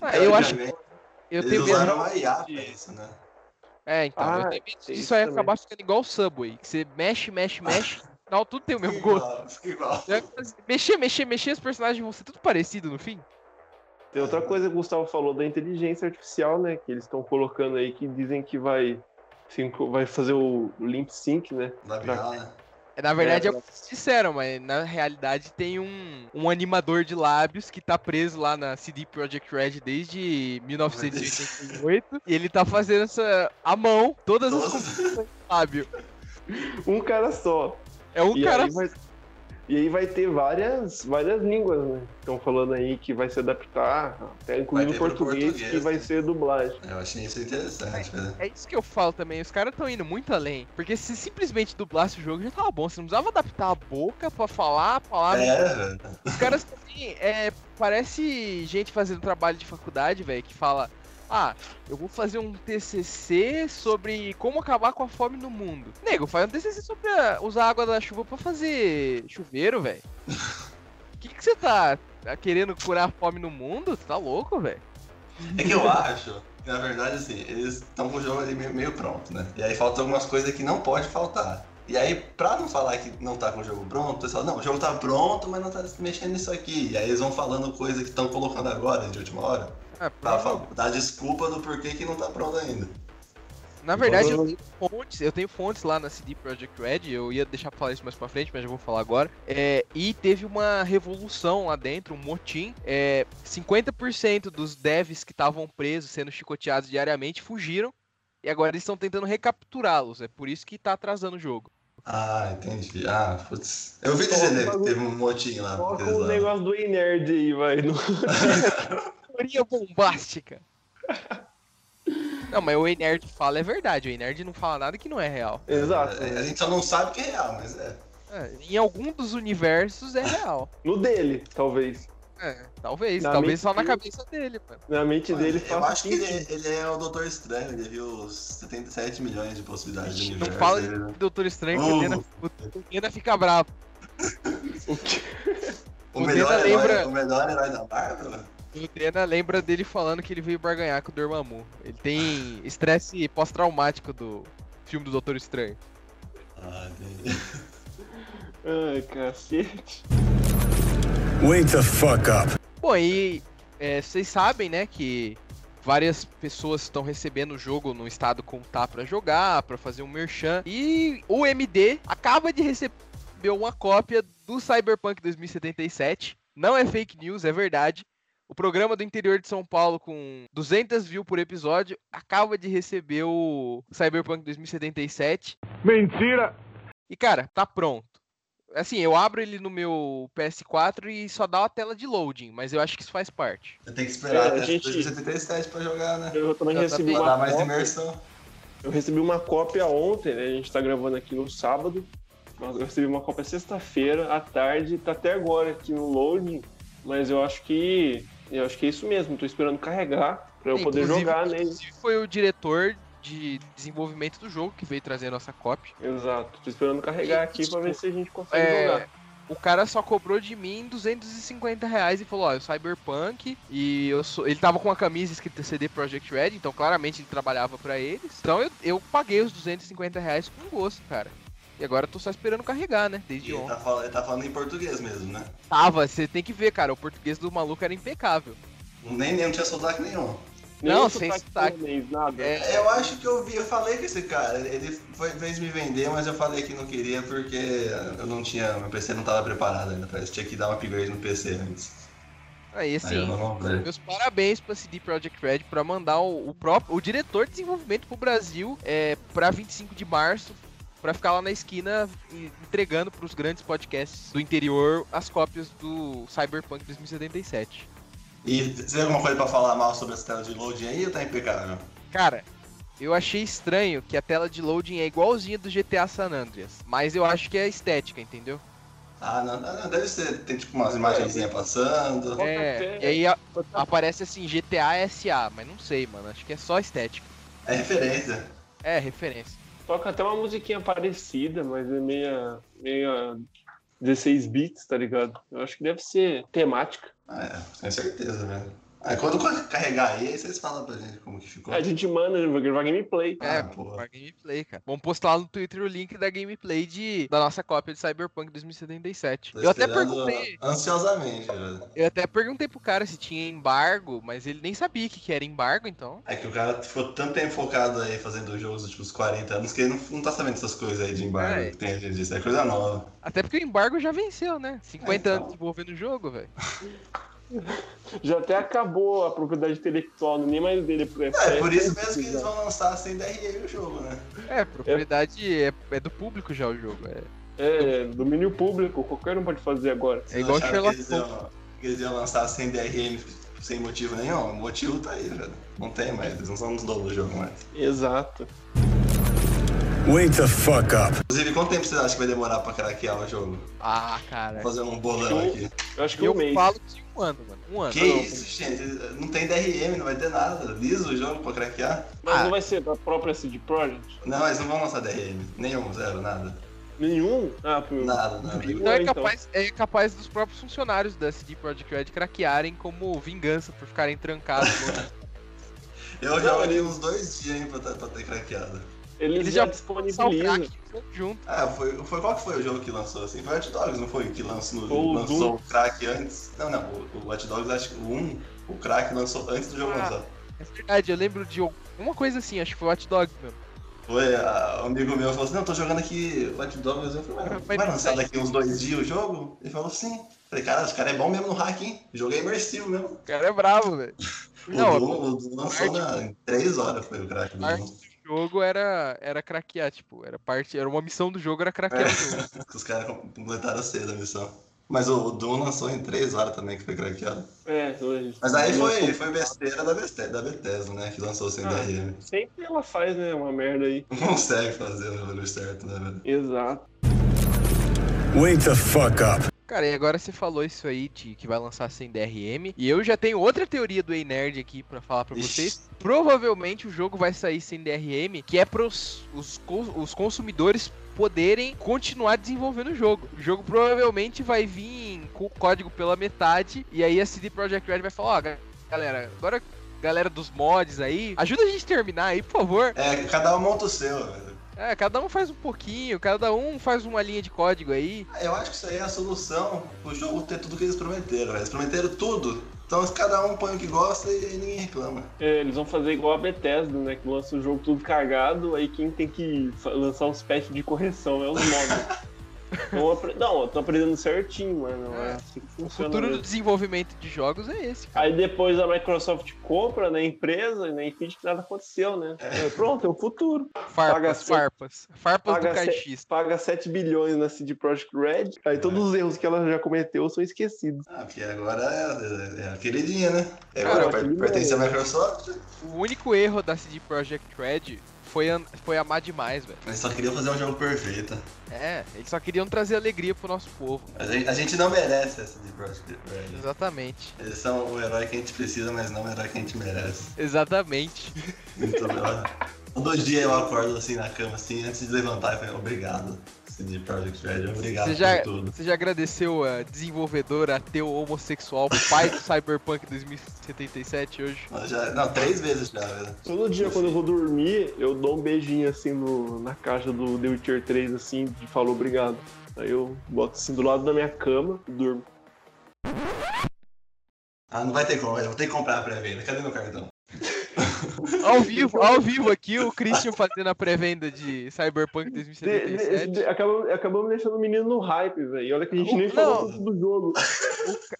Ah, eu acho. Teoricamente, Eu Eles tenho usaram medo. uma IA pra isso, né? É, então. Ah, eu tenho medo disso isso aí também. acabar ficando igual o Subway. Que você mexe, mexe, mexe <laughs> final tudo tem o mesmo gosto. igual, fica igual. É, Mexer, mexer, mexer, os personagens vão ser tudo parecido no fim. Tem outra coisa que o Gustavo falou da inteligência artificial, né? Que eles estão colocando aí que dizem que vai, synco- vai fazer o limp sync, né? Labial, né? É, Na verdade é, É, o que eles disseram, mas na realidade tem um, um animador de lábios que tá preso lá na CD Projekt Red desde 1988 e ele tá fazendo essa à mão todas as Todas. composições de lábio. Um cara só. É um e cara Aí vai, e aí vai ter várias, várias línguas, né? Estão falando aí que vai se adaptar, até incluindo português, português, que vai né? ser dublagem. Eu achei isso interessante, velho. É isso que eu falo também, os caras estão indo muito além. Porque se simplesmente dublasse o jogo já tava bom, você não precisava adaptar a boca pra falar a palavra. É, velho. Os caras também, é, parece gente fazendo trabalho de faculdade, velho, que fala: Ah, eu vou fazer um TCC sobre como acabar com a fome no mundo. Nego, faz um TCC sobre a- usar a água da chuva pra fazer chuveiro, velho. <laughs> O que você tá, tá querendo curar a fome no mundo? Você tá louco, velho? É que eu acho, que, na verdade, assim, eles estão com o jogo ali meio, meio pronto, né? E aí faltam algumas coisas que não pode faltar. E aí, pra não falar que não tá com o jogo pronto, o pessoal, não, o jogo tá pronto, mas não tá mexendo nisso aqui. E aí eles vão falando coisa que estão colocando agora, de última hora, Pra fa- dar desculpa do porquê que não tá pronto ainda. Na verdade, eu tenho fontes, eu tenho fontes lá na CD Projekt Red, eu ia deixar pra falar isso mais pra frente, mas já vou falar agora. É, e teve uma revolução lá dentro, um motim. É, 50% dos devs que estavam presos, sendo chicoteados diariamente, fugiram. E agora eles estão tentando recapturá-los. É por isso que tá atrasando o jogo. Ah, entendi. Ah, putz. Eu ouvi dizer que teve um motinho lá. Coloca o lá. negócio do E-Nerd aí, vai. <laughs> Teoria bombástica. Não, mas o E-Nerd fala é verdade. O E-Nerd não fala nada que não é real. Exato. É, A gente só não sabe que é real, mas é. É, em algum dos universos é real. No dele, talvez. É, talvez. Na talvez só na dele- cabeça dele, mano. Na mente dele eu acho que ele, ele é o Doutor Estranho, ele viu os 77 milhões de possibilidades de Não universo. fala ele- de Doutor Estranho que Oh. o Dena, o Dena fica bravo. <laughs> O, O melhor Dena herói, lembra- o melhor herói da Marvel? O Dena lembra dele falando que ele veio barganhar com o Dormammu. Ele tem estresse pós-traumático do filme do Doutor Estranho. Ah. Ai, cacete. Wake the fuck up. Bom, e é, vocês sabem, né, que várias pessoas estão recebendo o jogo no estado como tá pra jogar, pra fazer um merchan. E o MD acaba de receber uma cópia do Cyberpunk 2077. Não é fake news, é verdade. O programa do interior de São Paulo com 200 views por episódio acaba de receber o Cyberpunk 2077. Mentira! E cara, tá pronto. Assim, eu abro ele no meu PS4 e só dá uma tela de loading, mas eu acho que isso faz parte. Eu tenho que esperar É, até a gente- 2077 pra jogar, né? Eu também Já recebi tá Pra uma dar mais cópia. imersão. Eu recebi uma cópia ontem, né? A gente tá gravando aqui no sábado. Eu recebi uma cópia sexta-feira, à tarde, tá até agora aqui no loading. Mas eu acho que. Eu acho que é isso mesmo, tô esperando carregar pra eu poder jogar nele. Inclusive foi o diretor de desenvolvimento do jogo que veio trazer a nossa cópia. Exato, tô esperando carregar aqui pra ver se a gente consegue É, jogar. o cara só cobrou de mim 250 reais e falou, ó, eu Cyberpunk e eu sou... ele tava com uma camisa escrita CD Projekt Red, então claramente ele trabalhava pra eles. Então eu, eu paguei os 250 reais com gosto, cara. E agora eu tô só esperando carregar, né? Desde E ele ontem. tá, falando, ele tá falando em português mesmo, né? Tava, você tem que ver, cara, o português do maluco era impecável. Nem, nem não tinha sotaque nenhum. Nem não, sem sotaque sotaque. polonês, nada. É, Eu acho que eu vi, eu falei com esse cara, ele foi, fez me vender, mas eu falei que não queria porque eu não tinha, meu PC não tava preparado ainda, parece que tinha que dar um upgrade no PC antes. Aí Aí assim, eu não meus parabéns pra CD Projekt Red pra mandar o, o próprio o diretor de desenvolvimento pro Brasil é para 25 de março pra ficar lá na esquina entregando pros grandes podcasts do interior as cópias do Cyberpunk 2077. E você tem alguma coisa pra falar mal sobre essa tela de loading aí ou tá impecável? Cara, eu achei estranho que a tela de loading é igualzinha do GTA San Andreas, mas eu acho que é estética, entendeu? Ah, não, não, não, deve ser, tem tipo umas imagenzinhas passando. É, e aí a- aparece assim GTA SA, mas não sei, mano, acho que é só estética. É referência. É, referência. Toca até uma musiquinha parecida, mas é meia, meia 16 bits, tá ligado? Eu acho que deve ser temática. Ah, é, com certeza, velho. Ah, quando <laughs> carregar aí, aí vocês falam pra gente como que ficou. A gente manda, vai gravar gameplay. É, Ah, pô, gameplay, cara. Vamos postar lá no Twitter o link da gameplay de, da nossa cópia de Cyberpunk 2077. Tô Eu até perguntei. Ansiosamente, velho. Eu até perguntei pro cara se tinha embargo, mas ele nem sabia o que, que era embargo, então. É que o cara ficou tanto tempo focado aí fazendo jogos dos últimos 40 anos que ele não, não tá sabendo essas coisas aí de embargo É. que tem gente disso. É coisa nova. Até porque o embargo já venceu, né? 50 É, então. anos desenvolvendo o jogo, velho. <laughs> <laughs> Já até acabou a propriedade intelectual, nem mais dele. É, por isso mesmo que eles vão lançar sem DRM o jogo, né? É, propriedade é, é do público já o jogo. É, É, domínio público, qualquer um pode fazer agora. é igual Sherlock que eles Holmes. iam, que eles iam lançar sem DRM sem motivo nenhum. O motivo tá aí, velho. Não tem mais, eles não são os donos do jogo mais. Exato. Wake the fuck up. Inclusive, quanto tempo você acha que vai demorar pra craquear o jogo? Ah, cara. Fazendo um bolão aqui. Eu acho que Eu um mês. falo de um ano, mano. Um ano. Que isso, gente? Não tem DRM, não vai ter nada. Liso o jogo pra craquear. Mas Ah. não vai ser da própria CD Projekt? Não, eles não vão lançar DRM. Nenhum, zero, nada. Nenhum? Ah, pro... Nada, nada. Então é Então. capaz, é capaz dos próprios funcionários da CD Projekt Red craquearem como vingança por ficarem trancados. no- <laughs> Eu jogo ali uns dois dias hein, pra, ter- pra ter craqueado. Eles, Eles já já disponibilizam. crack junto. Ah, foi, foi qual que foi o jogo que lançou assim? Foi o Watch Dogs, não foi? Que lançou, o lançou o crack antes? Não, não, o, o Watch Dogs acho que o 1, o crack lançou antes do jogo Ah. lançar. É verdade, eu lembro de alguma coisa assim, acho que foi Watch Dogs mesmo. Foi, a- um amigo meu falou assim, não, tô jogando aqui Watch Dogs, eu falei, Vai lançar daqui uns dois dias o jogo? Ele falou sim. Falei, cara, esse cara é bom mesmo no hack, hein? O jogo é imersivo mesmo. O cara é bravo, velho. <laughs> O Não, Doom, o Doom lançou na, em três horas foi o crack do Doom. Jogo era, era craquear, tipo, era parte, era uma missão do jogo, era craquear jogo. <laughs> Os caras completaram cedo a missão. Mas o, Doom lançou em três horas também, que foi craqueado. É, hoje. Mas aí foi, foi besteira da Bethesda, da Bethesda, né? Que lançou sem Ah. DRM. Sempre ela faz, né? Uma merda aí. Não consegue fazer o certo, né, velho? Exato. Wake the fuck up. Cara, e agora você falou isso aí de que vai lançar sem DRM. E eu já tenho outra teoria do Ei Nerd aqui pra falar pra Ixi. vocês. Provavelmente o jogo vai sair sem DRM, que é pros os, os consumidores poderem continuar desenvolvendo o jogo. O jogo provavelmente vai vir com o código pela metade. E aí a CD Projekt Red vai falar, ó, ga- galera, agora galera dos mods aí, ajuda a gente a terminar aí, por favor. É, cada um monta o seu, velho. É, cada um faz um pouquinho, cada um faz uma linha de código aí. Eu acho que isso aí é a solução pro jogo ter tudo que eles prometeram. Eles prometeram tudo. Então cada um põe o que gosta e aí ninguém reclama. É, eles vão fazer igual a Bethesda, né? Que lança o jogo tudo cagado, aí quem tem que lançar os patches de correção é os <laughs> mods. Não, tô aprendendo certinho, mano. É assim O futuro do mesmo. desenvolvimento de jogos é esse, cara. Aí depois a Microsoft compra na empresa né, e finge que nada aconteceu, né? É, pronto, é o futuro. paga Farpas, sete- farpas. Farpas do Paga, se- caixista. paga 7 bilhões na CD Projekt Red, aí todos os erros que ela já cometeu são esquecidos. Ah, porque agora é, é, é a queridinha, né? É, Cara, agora per- pertence à Microsoft. O único erro da CD Projekt Red foi, foi amar demais, velho. Eles só queriam fazer um jogo perfeito. É, eles só queriam trazer alegria pro nosso povo. A gente, a gente não merece essa de Project Red. Exatamente. Eles são o herói que a gente precisa, mas não o herói que a gente merece. Exatamente. Muito bom. Todo dia eu acordo assim na cama, assim, antes de levantar, eu falo, obrigado, CD Projekt Red, obrigado Você já, por tudo. você já agradeceu a desenvolvedora ateu homossexual, pai do Cyberpunk 2077 hoje? Eu já- não, três vezes já, velho. Todo dia quando eu vou dormir, eu dou um beijinho assim no, na caixa do The Witcher 3, assim, de falou obrigado. Aí eu boto assim do lado da minha cama e durmo. Ah, não vai ter como, eu vou ter que comprar a pré-venda. Cadê meu cartão? <laughs> Ao vivo, ao vivo aqui, o Christian fazendo a pré-venda de Cyberpunk De- de- 2077. de- acabamos, acabamos deixando o menino no hype, velho. E olha que a gente nem Não. falou do jogo.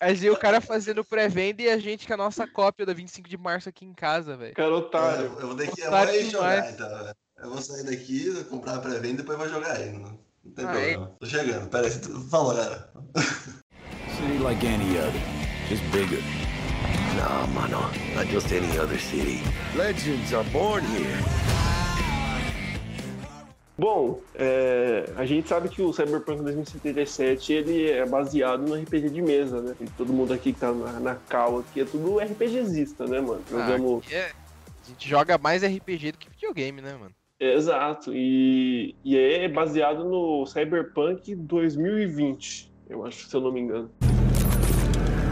A gente, o cara fazendo pré-venda e a gente com a nossa cópia da 25 de março aqui em casa, velho. Cara, otário. Eu, eu vou ter que eu Otário vou ir jogar, então. velho. Eu vou sair daqui, vou comprar a pré-venda e depois vou jogar aí. Não, não tem Ah, problema. Tô chegando, pera aí. tu- Falou, galera. City like any other, just bigger. Nah, mano, not just any other city. Legends are born here. Bom, é, a gente sabe que o Cyberpunk 2077 ele é baseado no RPG de mesa, né? E todo mundo aqui que tá na, na cal aqui é tudo RPGzista, né, mano? Ah, Jogamos. aqui é- A gente joga mais RPG do que videogame, né, mano? Exato, e, e é baseado no Cyberpunk 2020, eu acho, se eu não me engano.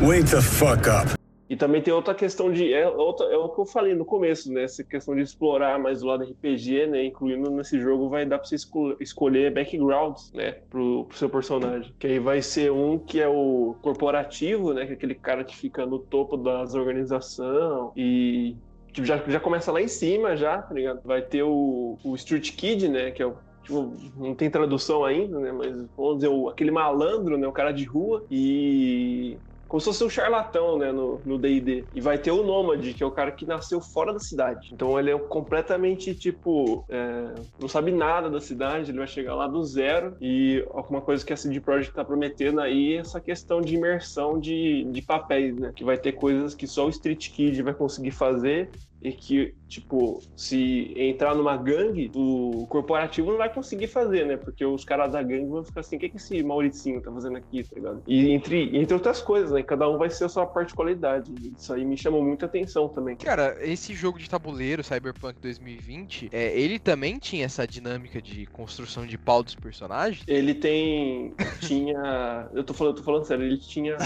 Wake the fuck up. E também tem outra questão de. É, outra, é o que eu falei no começo, né? Essa questão de explorar mais o lado RPG, né? Incluindo nesse jogo, vai dar pra você esco- escolher backgrounds, né? Pro, pro seu personagem. Que aí vai ser um que é o corporativo, né? Que é aquele cara que fica no topo das organizações e. Tipo, já, já começa lá em cima, já, tá ligado? Vai ter o, o Street Kid, né? Que é o tipo, não tem tradução ainda, né? Mas vamos dizer, o, aquele malandro, né? O cara de rua. E. Como se fosse um charlatão, né? No DD. E vai ter o Nômade, que é o cara que nasceu fora da cidade. Então ele é completamente, tipo. é, não sabe nada da cidade, ele vai chegar lá do zero. E alguma coisa que a CD Projekt tá prometendo aí é essa questão de imersão de, de papéis, né? Que vai ter coisas que só o Street Kid vai conseguir fazer e que, tipo, se entrar numa gangue, o corporativo não vai conseguir fazer, né? Porque os caras da gangue vão ficar assim, o que, que esse Mauricinho tá fazendo aqui, tá ligado? E entre, entre outras coisas, né? Cada um vai ser a sua particularidade. Isso aí me chamou muita atenção também. Cara, esse jogo de tabuleiro, Cyberpunk 2020, é, ele também tinha essa dinâmica de construção de pau dos personagens? Ele tem. tinha. <laughs> Eu tô falando, eu tô falando sério, ele tinha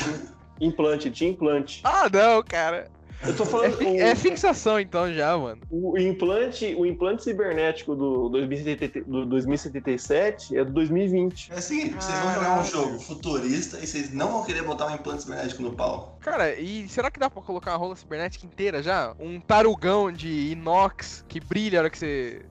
implante, tinha implante. Ah, não, cara. Eu tô É, falando. fi- é fixação então já, mano. O implante, o implante cibernético do, 2070 do 2077 é do 2020. É o seguinte, vocês vão jogar um jogo futurista e vocês não vão querer botar um implante cibernético no pau. Cara, e será que dá pra colocar uma rola cibernética inteira já? Um tarugão de inox que brilha a hora que você.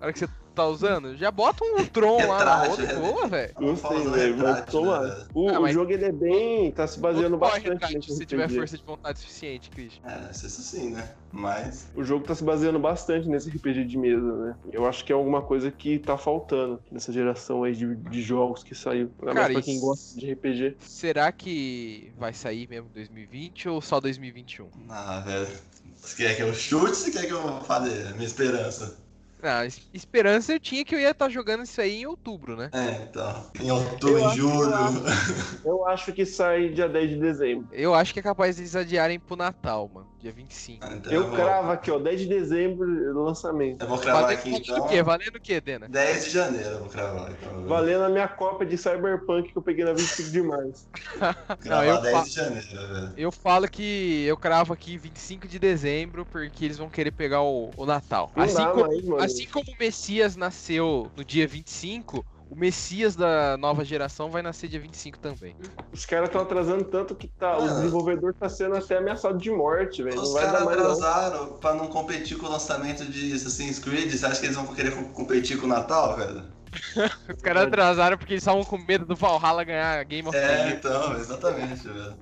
A hora que você tá usando? Já bota um Tron lá na rola e né? boa, velho. Não sei, velho, mas toma. né? O, Ah, o mas- jogo ele é bem. tá se baseando bastante se tiver força de vontade suficiente, Christian. É, isso sim, né? Mas. O jogo tá se baseando bastante nesse RPG de mesa, né? Eu acho que é alguma coisa que tá faltando nessa geração aí de, de jogos que saiu. Ainda mais Cara, pra quem gosta de RPG. Será que vai sair mesmo 2020 ou só 2021? Ah, velho. Você quer que eu chute ou você quer que eu fale a minha esperança? Ah, es- esperança eu tinha que eu ia estar jogando isso aí em outubro, né? É, então. Em outubro, Eu em acho- julho. <laughs> Eu acho que sai dia 10 de dezembro. Eu acho que é capaz deles adiarem pro Natal, mano. Dia 25. Então Eu vou- cravo aqui, ó, 10 de dezembro do lançamento. Eu vou cravar Valendo, aqui então. o quê? Valendo o quê, Dena? 10 de janeiro eu vou cravar. Então. Valendo a minha cópia de Cyberpunk que eu peguei na 25 de março. <laughs> Cravar eu 10 fa- de janeiro, velho. Eu falo que eu cravo aqui 25 de dezembro porque eles vão querer pegar o, o Natal. Não Assim, dá como, mais, assim como o Messias nasceu no dia 25, o Messias da nova geração vai nascer dia 25 também. Os caras estão atrasando tanto que tá, o Ah. desenvolvedor tá sendo até ameaçado de morte, velho. Os caras mais não. atrasaram pra não competir com o lançamento de Assassin's Creed. Você acha que eles vão querer co- competir com o Natal, velho? <laughs> Os caras atrasaram porque eles estavam com medo do Valhalla ganhar Game of the É, Year. então, exatamente, velho.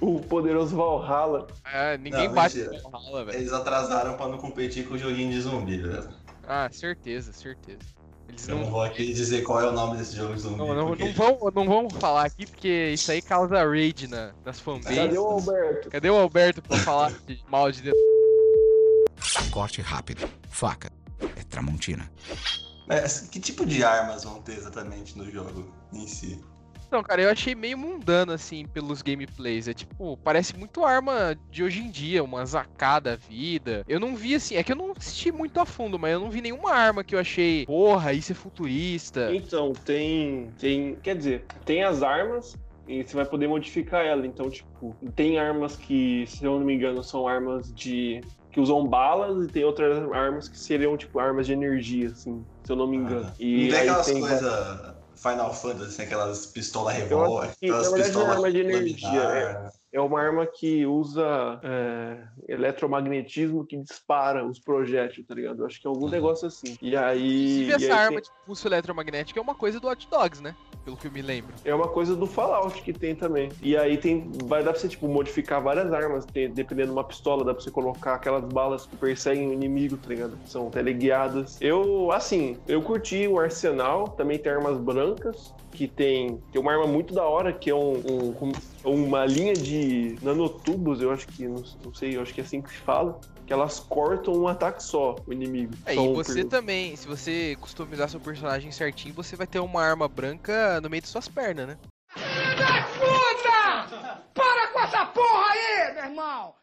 O poderoso Valhalla. É, ninguém Não, bate mentira. no Valhalla, velho. Eles atrasaram pra não competir com o joguinho de zumbi, velho. Ah, certeza, certeza. Eles Eu não não, vou aqui dizer qual é o nome desse jogo de zumbi. não, não, porque- não vão, não vão falar aqui porque isso aí causa raid na, nas fanbases. Cadê o Alberto? Cadê o Alberto pra falar <laughs> de mal de Deus? Corte rápido. Faca. É Tramontina. Mas que tipo de armas vão ter exatamente no jogo em si? Não, cara, eu achei meio mundano, assim, pelos gameplays. É tipo, parece muito arma de hoje em dia, uma ZK da vida. Eu não vi, assim, é que eu não assisti muito a fundo, mas eu não vi nenhuma arma que eu achei, porra, isso é futurista. Então, tem. tem. Quer dizer, tem as armas e você vai poder modificar ela. Então, tipo, tem armas que, se eu não me engano, são armas de. que usam balas e tem outras armas que seriam, tipo, armas de energia, assim, se eu não me engano. E não tem aquelas tem coisas Final Fantasy, assim, aquelas pistolas revólver, na aquelas verdade, não é pistolas arma de energia. É, é uma arma que usa é, eletromagnetismo que dispara os projéteis, tá ligado? Eu acho que é algum negócio assim. E aí. Inclusive, e essa aí arma tem- de pulso eletromagnético é uma coisa do Hot Dogs, né? Pelo que eu me lembro. É uma coisa do Fallout que tem também. E aí tem. Vai dar pra você, tipo, modificar várias armas. Tem, dependendo de uma pistola, dá pra você colocar aquelas balas que perseguem o inimigo, tá ligado? São teleguiadas. Eu, assim, eu curti o arsenal. Também tem armas brancas. Que tem, tem uma arma muito da hora, que é um, um- uma linha de nanotubos, eu acho que, não, não sei, eu acho que é assim que se fala, que elas cortam um ataque só, o inimigo. É, São e você per- também, se você customizar seu personagem certinho, você vai ter uma arma branca no meio de suas pernas, né? Puta! Para com essa porra aí, meu irmão!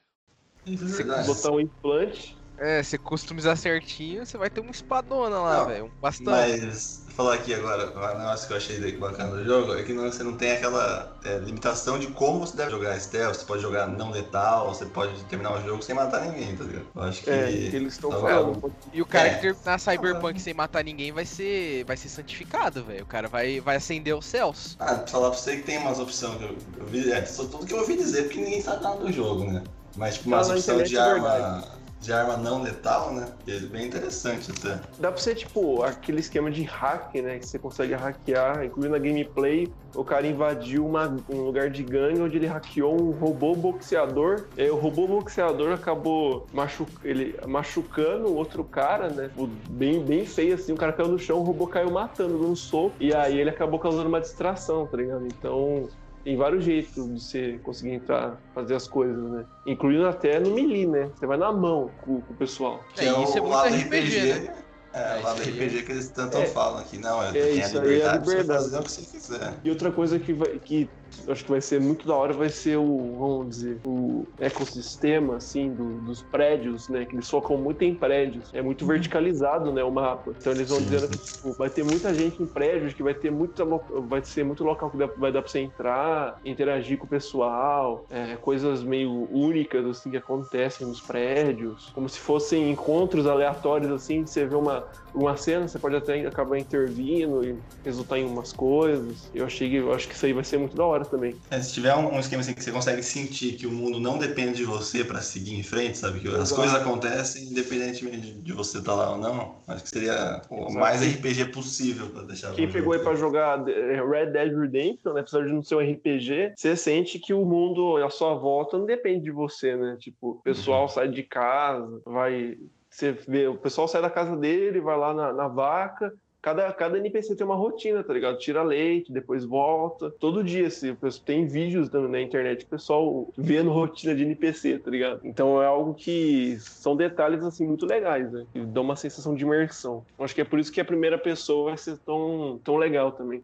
Você botar um implante. É, você customizar certinho, você vai ter uma espadona lá, velho. Um bastão. Mas, vou falar aqui agora, um negócio que eu achei daí bacana do jogo é que não- você não tem aquela é, limitação de como você deve jogar stealth. Você pode jogar não letal, você pode terminar o jogo sem matar ninguém, tá ligado? Eu acho que. É, que eles estão Não, falando. E o cara É. que terminar Cyberpunk sem matar ninguém vai ser. vai ser santificado, velho. O cara vai, vai acender os céus. Ah, pra falar pra você que tem umas opções que eu, eu vi, é, só tudo que eu ouvi dizer, porque ninguém sabe nada do jogo, né? Mas tipo, umas Tá opções de é arma. verdade. De arma não letal, né? Que é bem interessante até. Dá pra ser, tipo, aquele esquema de hack, né? Que você consegue hackear, incluindo a gameplay. O cara invadiu uma- um lugar de gangue onde ele hackeou um robô boxeador. E aí o robô boxeador acabou machu ele machucando outro cara, né? Tipo, Bem, bem feio, assim. O cara caiu no chão, o robô caiu matando num soco. E aí ele acabou causando uma distração, tá ligado? Então. Tem vários jeitos de você conseguir entrar, fazer as coisas, né? Incluindo até no melee, né? Você vai na mão com, com o pessoal. Que é, isso é o muito lado RPG, né? É, o lado isso aí RPG que eles tanto É. falam aqui. Não, é, É, tem a é liberdade, pra você liberdade. fazer o que você quiser. E outra coisa que, vai, que acho que vai ser muito da hora vai ser o, vamos dizer, o ecossistema, assim, do- dos prédios, né? Que eles focam muito em prédios. É muito verticalizado, né, o mapa. Então eles vão Sim, dizendo que tipo, vai ter muita gente em prédios, que vai ter muita, lo- vai ser muito local que dá- vai dar pra você entrar, interagir com o pessoal, é, coisas meio únicas, assim, que acontecem nos prédios. Como se fossem encontros aleatórios, assim, você vê uma, uma cena, você pode até acabar intervindo e resultar em umas coisas. Eu achei que eu acho que isso aí vai ser muito da hora também. É, se tiver um, um esquema assim que você consegue sentir que o mundo não depende de você pra seguir em frente, sabe? Que as Exato. coisas acontecem independentemente de, você estar lá ou não. Acho que seria o Exato. mais RPG possível pra deixar Quem pegou aí pra jogar eh, Red Dead Redemption, né, apesar de não ser um RPG, você sente que o mundo à sua volta não depende de você, né? Tipo, o pessoal sai de casa, vai. Você vê, o pessoal sai da casa dele, vai lá na, na vaca. Cada, cada NPC tem uma rotina, tá ligado? Tira leite, depois volta. Todo dia, assim, tem vídeos na, na internet, o pessoal vendo rotina de NPC, tá ligado? Então é algo que são detalhes, assim, muito legais, né? Que dão uma sensação de imersão. Acho que é por isso que a primeira pessoa vai ser tão, tão legal também.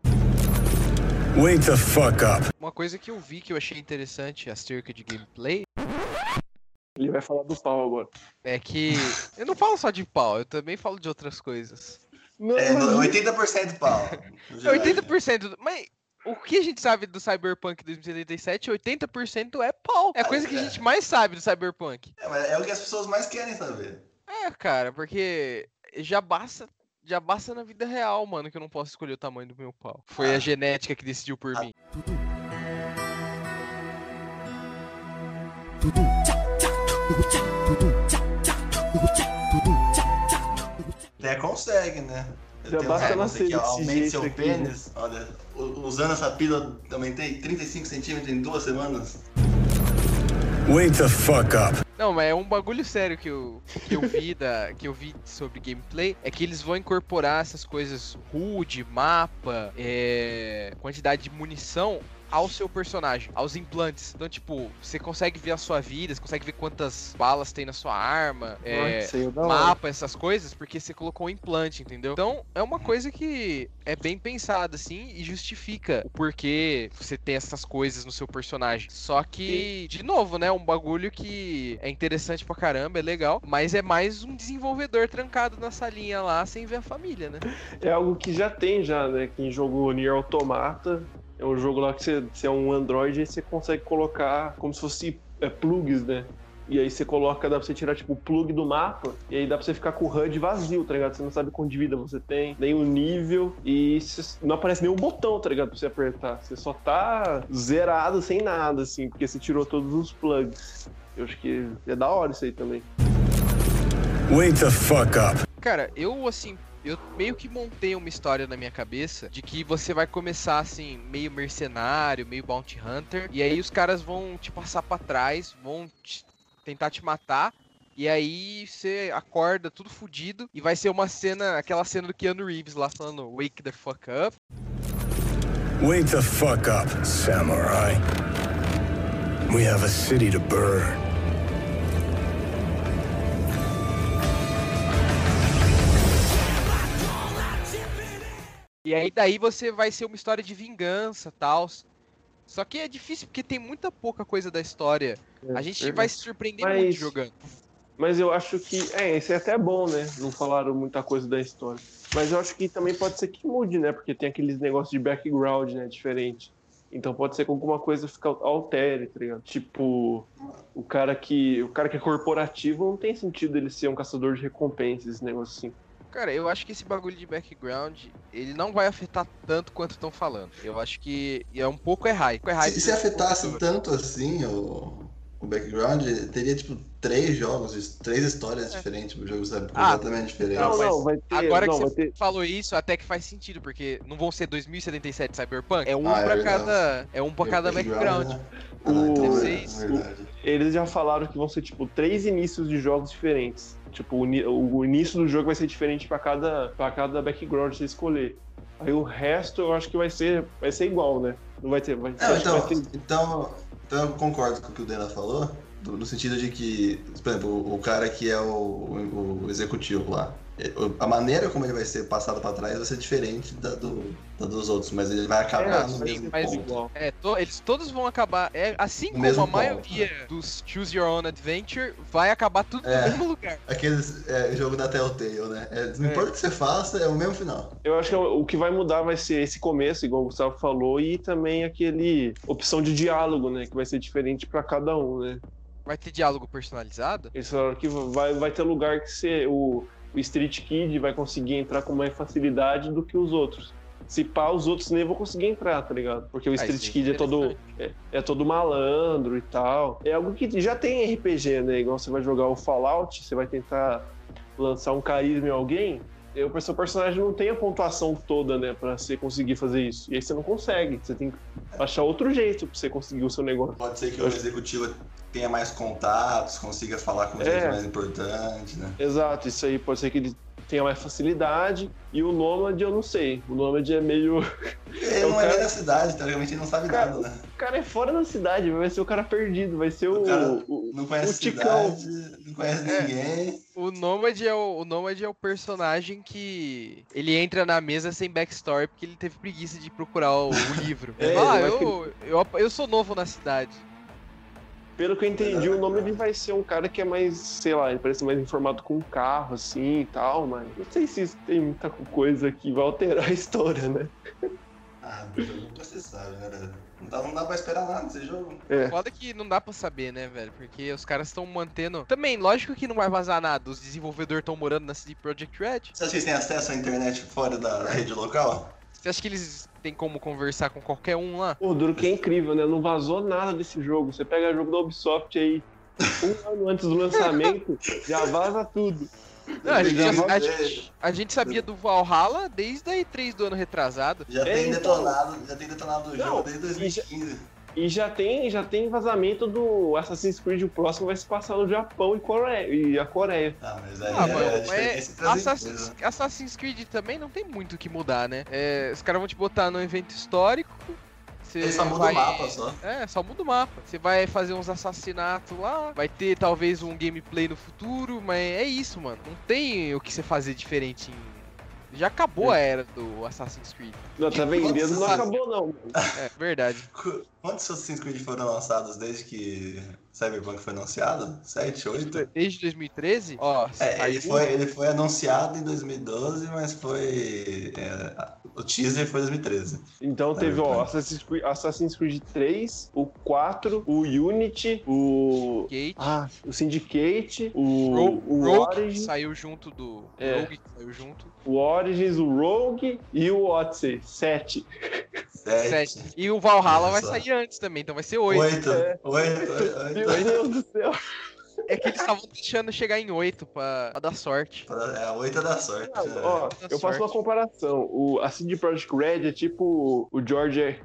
Wake the fuck up. Uma coisa que eu vi que eu achei interessante acerca de gameplay Ele vai falar do pau agora. é que. Eu não falo só de pau, eu também falo de outras coisas. Não, É, mas- no- 80% pau. no <laughs> É geral. 80%. Mas o que a gente sabe do Cyberpunk 2077, 80% é pau. É a coisa que a gente mais sabe do Cyberpunk. É, mas é o que as pessoas mais querem saber. É, cara, porque já basta. Já basta na vida real, mano, que eu não posso escolher o tamanho do meu pau. Foi Ah. a genética que decidiu por mim. Até consegue, né? Já Tem basta que desse aumente seu aqui, né? pênis. Olha, u- usando essa pílula também tem 35 centímetros em duas semanas. Wake the fuck up. Não, mas é um bagulho sério que eu, que eu vi da, que eu vi sobre gameplay, é que eles vão incorporar essas coisas HUD, mapa, é, quantidade de munição ao seu personagem, aos implantes. Então, tipo, você consegue ver a sua vida, você consegue ver quantas balas tem na sua arma, é, aí é hora. mapa, essas coisas, porque você colocou um implante, entendeu? Então, é uma coisa que é bem pensada, assim, e justifica o porquê você tem essas coisas no seu personagem. Só que, de novo, né, um bagulho que é interessante pra caramba, é legal, mas é mais um desenvolvedor trancado na salinha lá, sem ver a família, né? É algo que já tem já, né? Quem jogou Nier Automata é um jogo lá que você, você é um Android e você consegue colocar como se fosse é, plugs, né? E aí você coloca, dá pra você tirar tipo o plug do mapa, e aí dá pra você ficar com o HUD vazio, tá ligado? Você não sabe quanto de vida você tem, nem o nível, e não aparece nenhum botão, tá ligado? Pra você apertar. Você só tá zerado sem nada, assim, porque você tirou todos os plugs. Eu acho que é da hora isso aí também. Wake the fuck up. Cara, eu assim, eu meio que montei uma história na minha cabeça de que você vai começar assim, meio mercenário, meio bounty hunter, e aí os caras vão te passar pra trás, vão te- tentar te matar. E aí você acorda tudo fudido e vai ser uma cena, aquela cena do Keanu Reeves lá falando Wake the fuck up. Wake the fuck up, samurai. We have a city to burn. E aí daí você vai ser uma história de vingança, tal. Só que é difícil porque tem muita pouca coisa da história. A gente vai se surpreender muito Mas- jogando. Mas eu acho que. É, esse é até bom, né? Não falaram muita coisa da história. Mas eu acho que também pode ser que mude, né? Porque tem aqueles negócios de background, né? Diferente. Então pode ser que alguma coisa fica altere, tá ligado? Tipo, o cara que. O cara que é corporativo não tem sentido ele ser um caçador de recompensas, esse negócio assim. Cara, eu acho que esse bagulho de background, ele não vai afetar tanto quanto estão falando. Eu acho que é um pouco errado. É se, se afetasse tanto assim o, o background, teria tipo três jogos, três histórias é. diferentes, o jogo sabe, ah, completamente diferente. Não, não, vai ter, agora não, que você ter... falou isso, até que faz sentido, porque não vão ser 2077 Cyberpunk, é um Ah, é pra verdade. cada, é um pra cada background. né? O- Ah, então é, Vocês- é. Eles já falaram que vão ser, tipo, três inícios de jogos diferentes. Tipo, o, o início do jogo vai ser diferente pra cada, pra cada background que você escolher. Aí o resto eu acho que vai ser, vai ser igual, né? Não vai ter. Vai, Não, então, vai ter- então, então eu concordo com o que o Dana falou, do- no sentido de que, por exemplo, o, o cara que é o, o- o executivo lá, a maneira como ele vai ser passado pra trás vai ser diferente da, do, da dos outros, mas ele vai acabar É, no mesmo mas- ponto. igual. É, to- eles todos vão acabar. É, assim No como mesmo a ponto, maioria dos Choose Your Own Adventure, vai acabar tudo É. no mesmo lugar. Aqueles é, jogo da Telltale, né? É, não É. importa o que você faça, é o mesmo final. Eu acho que o que vai mudar vai ser esse começo, igual o Gustavo falou, e também aquele opção de diálogo, né? Que vai ser diferente pra cada um, né? Vai ter diálogo personalizado? Eles falaram que vai, vai ter lugar que você, o, o Street Kid vai conseguir entrar com mais facilidade do que os outros. Se pá, os outros nem vão conseguir entrar, tá ligado? Porque o Ah, Street é Kid é todo, é, é todo malandro e tal. É algo que já tem em RPG, né? Igual você vai jogar o Fallout, você vai tentar lançar um carisma em alguém. E o seu personagem não tem a pontuação toda, né, pra você conseguir fazer isso. E aí você não consegue. Você tem que achar outro jeito pra você conseguir o seu negócio. Pode ser que o executivo tenha mais contatos, consiga falar com gente É. mais importante, né? Exato, isso aí pode ser que ele tenha mais facilidade. E o Nômade eu não sei. O Nômade é meio. <laughs> Ele o não é cara- nem da cidade, teoricamente ele não sabe Cara, nada, né? O cara é fora da cidade, vai ser o cara perdido, vai ser o. O cara o- Não conhece o Ticão. cidade, não conhece É. ninguém. O Nomad é o, o Nomad é o personagem que ele entra na mesa sem backstory porque ele teve preguiça de procurar o, o livro. <laughs> É, ah, vai eu, eu, eu sou novo na cidade. Pelo que eu entendi, o nome ele vai ser um cara que é mais, sei lá, ele parece mais informado com um carro, assim e tal, mas não sei se isso tem muita coisa que vai alterar a história, né? Ah, nunca se sabe, né, velho? Não dá, não dá pra esperar nada desse jogo. É. Foda que não dá pra saber, né, velho? Porque os caras estão mantendo. Também, lógico que não vai vazar nada. Os desenvolvedores estão morando na CD Projekt Red. Você acha que eles têm acesso à internet fora da rede local? Você acha que eles têm como conversar com qualquer um lá? Pô, duro que é incrível, né? Não vazou nada desse jogo. Você pega jogo da Ubisoft aí, um <laughs> ano antes do lançamento, já vaza tudo. Não, a, gente, Já a, gente, a gente sabia do Valhalla desde a E3 do ano retrasado. Já É, tem então. detonado, já tem detonado o Não, jogo desde e já- 2015. E já tem, já tem vazamento do Assassin's Creed, o próximo vai se passar no Japão e, Coreia, e a Coreia. Ah, mas aí Ah, é, mano, é é, Assassin's. Assassin's Creed também não tem muito o que mudar, né? É, os caras vão te botar num evento histórico. Você só muda vai... o mapa só. É, só muda o mapa. Você vai fazer uns assassinatos lá, vai ter talvez um gameplay no futuro, mas é isso, mano. Não tem o que você fazer diferente em... Já acabou a era do Assassin's Creed. Não, tá vendendo, não acabou não. É, verdade. Qu- Quantos Assassin's Creed foram lançados desde que Cyberpunk foi anunciado? 7, 8? Desde 2013, ó, É, ele foi, ele foi anunciado em 2012, mas foi. é, o teaser foi em 2013. Então teve, ó, Assassin's Creed, Assassin's Creed 3, o 4, o Unity, o. Gate. Ah, o Syndicate, o. Rogue, o Rogue Origins, saiu junto do. É. Rogue saiu junto. o Origins, o Rogue e o Odyssey. 7. 7. Sete. E o Valhalla vai Só. sair antes também, então vai ser oito. 8. É. 8. Meu Deus do céu. É que eles estavam deixando chegar em oito pra, pra dar sorte. É, a 8 é da sorte. Ah, né? ó, eu faço uma comparação. O, a CD Projekt Red é tipo o George R.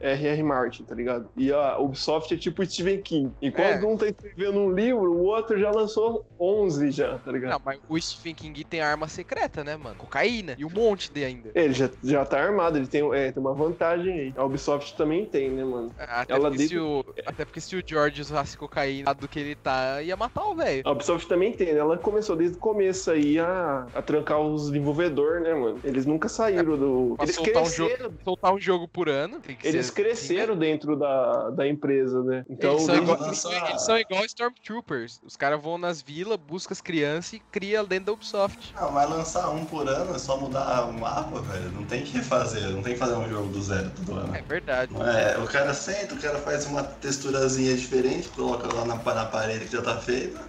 R. Martin, tá ligado? E a Ubisoft é tipo o Stephen King. Enquanto É. um tá escrevendo um livro, o outro já lançou 11 já, tá ligado? Não, mas o Stephen King tem arma secreta, né, mano? Cocaína. E um monte de ainda. Ele já, já tá armado, ele tem, é, tem uma vantagem aí. A Ubisoft também tem, né, mano? Até, Ela porque se o, até porque se o George usasse cocaína do que ele tá, ia matar o velho. A Ubisoft também tem, né? Ela começou desde o começo aí a, a trancar os desenvolvedores, né, mano? Eles nunca saíram do. Pra Eles soltar um, cresceram. jogo, soltar um jogo por ano. tem que Eles ser- cresceram dentro da, da empresa, né? Então, eles, são igual, eles, são, eles são igual Stormtroopers. Os caras vão nas vilas, buscam as crianças e cria dentro da Ubisoft. Não, mas lançar um por ano é só mudar o mapa, velho. Não tem que refazer, não tem que fazer um jogo do zero todo ano. É verdade. É, o cara senta, o cara faz uma texturazinha diferente, coloca lá na, na parede que já tá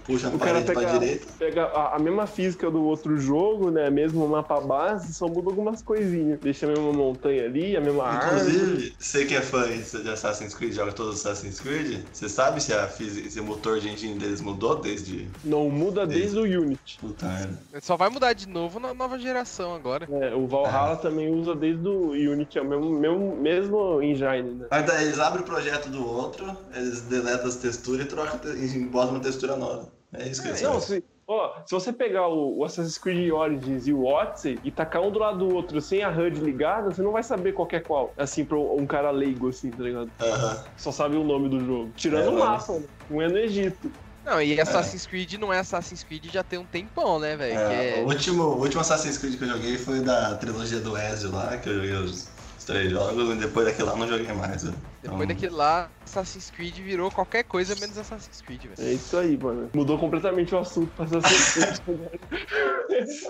puxa a o cara parede pra pega, direita. pega a, a mesma física do outro jogo, né? Mesmo mapa base, só muda algumas coisinhas. Deixa a mesma montanha ali, a mesma árvore. Inclusive, você que é fã de Assassin's Creed, joga todos os Assassin's Creed, você sabe se, a física, se o motor de engine deles mudou desde. Não muda desde o Unity. Puta merda. Só vai mudar de novo na nova geração agora. É, o Valhalla também usa desde o Unity, é o mesmo, mesmo, mesmo engine, né? Mas daí eles abrem o projeto do outro, eles deletam as texturas e trocam e botam uma textura nova. É isso que eles Não, fazem. se, ó, se você pegar o, o Assassin's Creed Origins e o Odyssey e tacar um do lado do outro sem a HUD ligada, você não vai saber qual que é qual. Assim, pra um cara leigo, assim, tá ligado? Aham. Só sabe o nome do jogo. Tirando É, o mapa, né? um é no Egito. Não, e Assassin's Creed não é Assassin's Creed já tem um tempão, né, velho? É, Que é- o, último, o último Assassin's Creed que eu joguei foi da trilogia do Ezio lá, que eu joguei os três jogos, e depois daquele lá eu não joguei mais. velho. Depois Então, daquele lá, Assassin's Creed virou qualquer coisa menos Assassin's Creed, velho. É isso aí, mano. Mudou completamente o assunto pra Assassin's Creed. <laughs>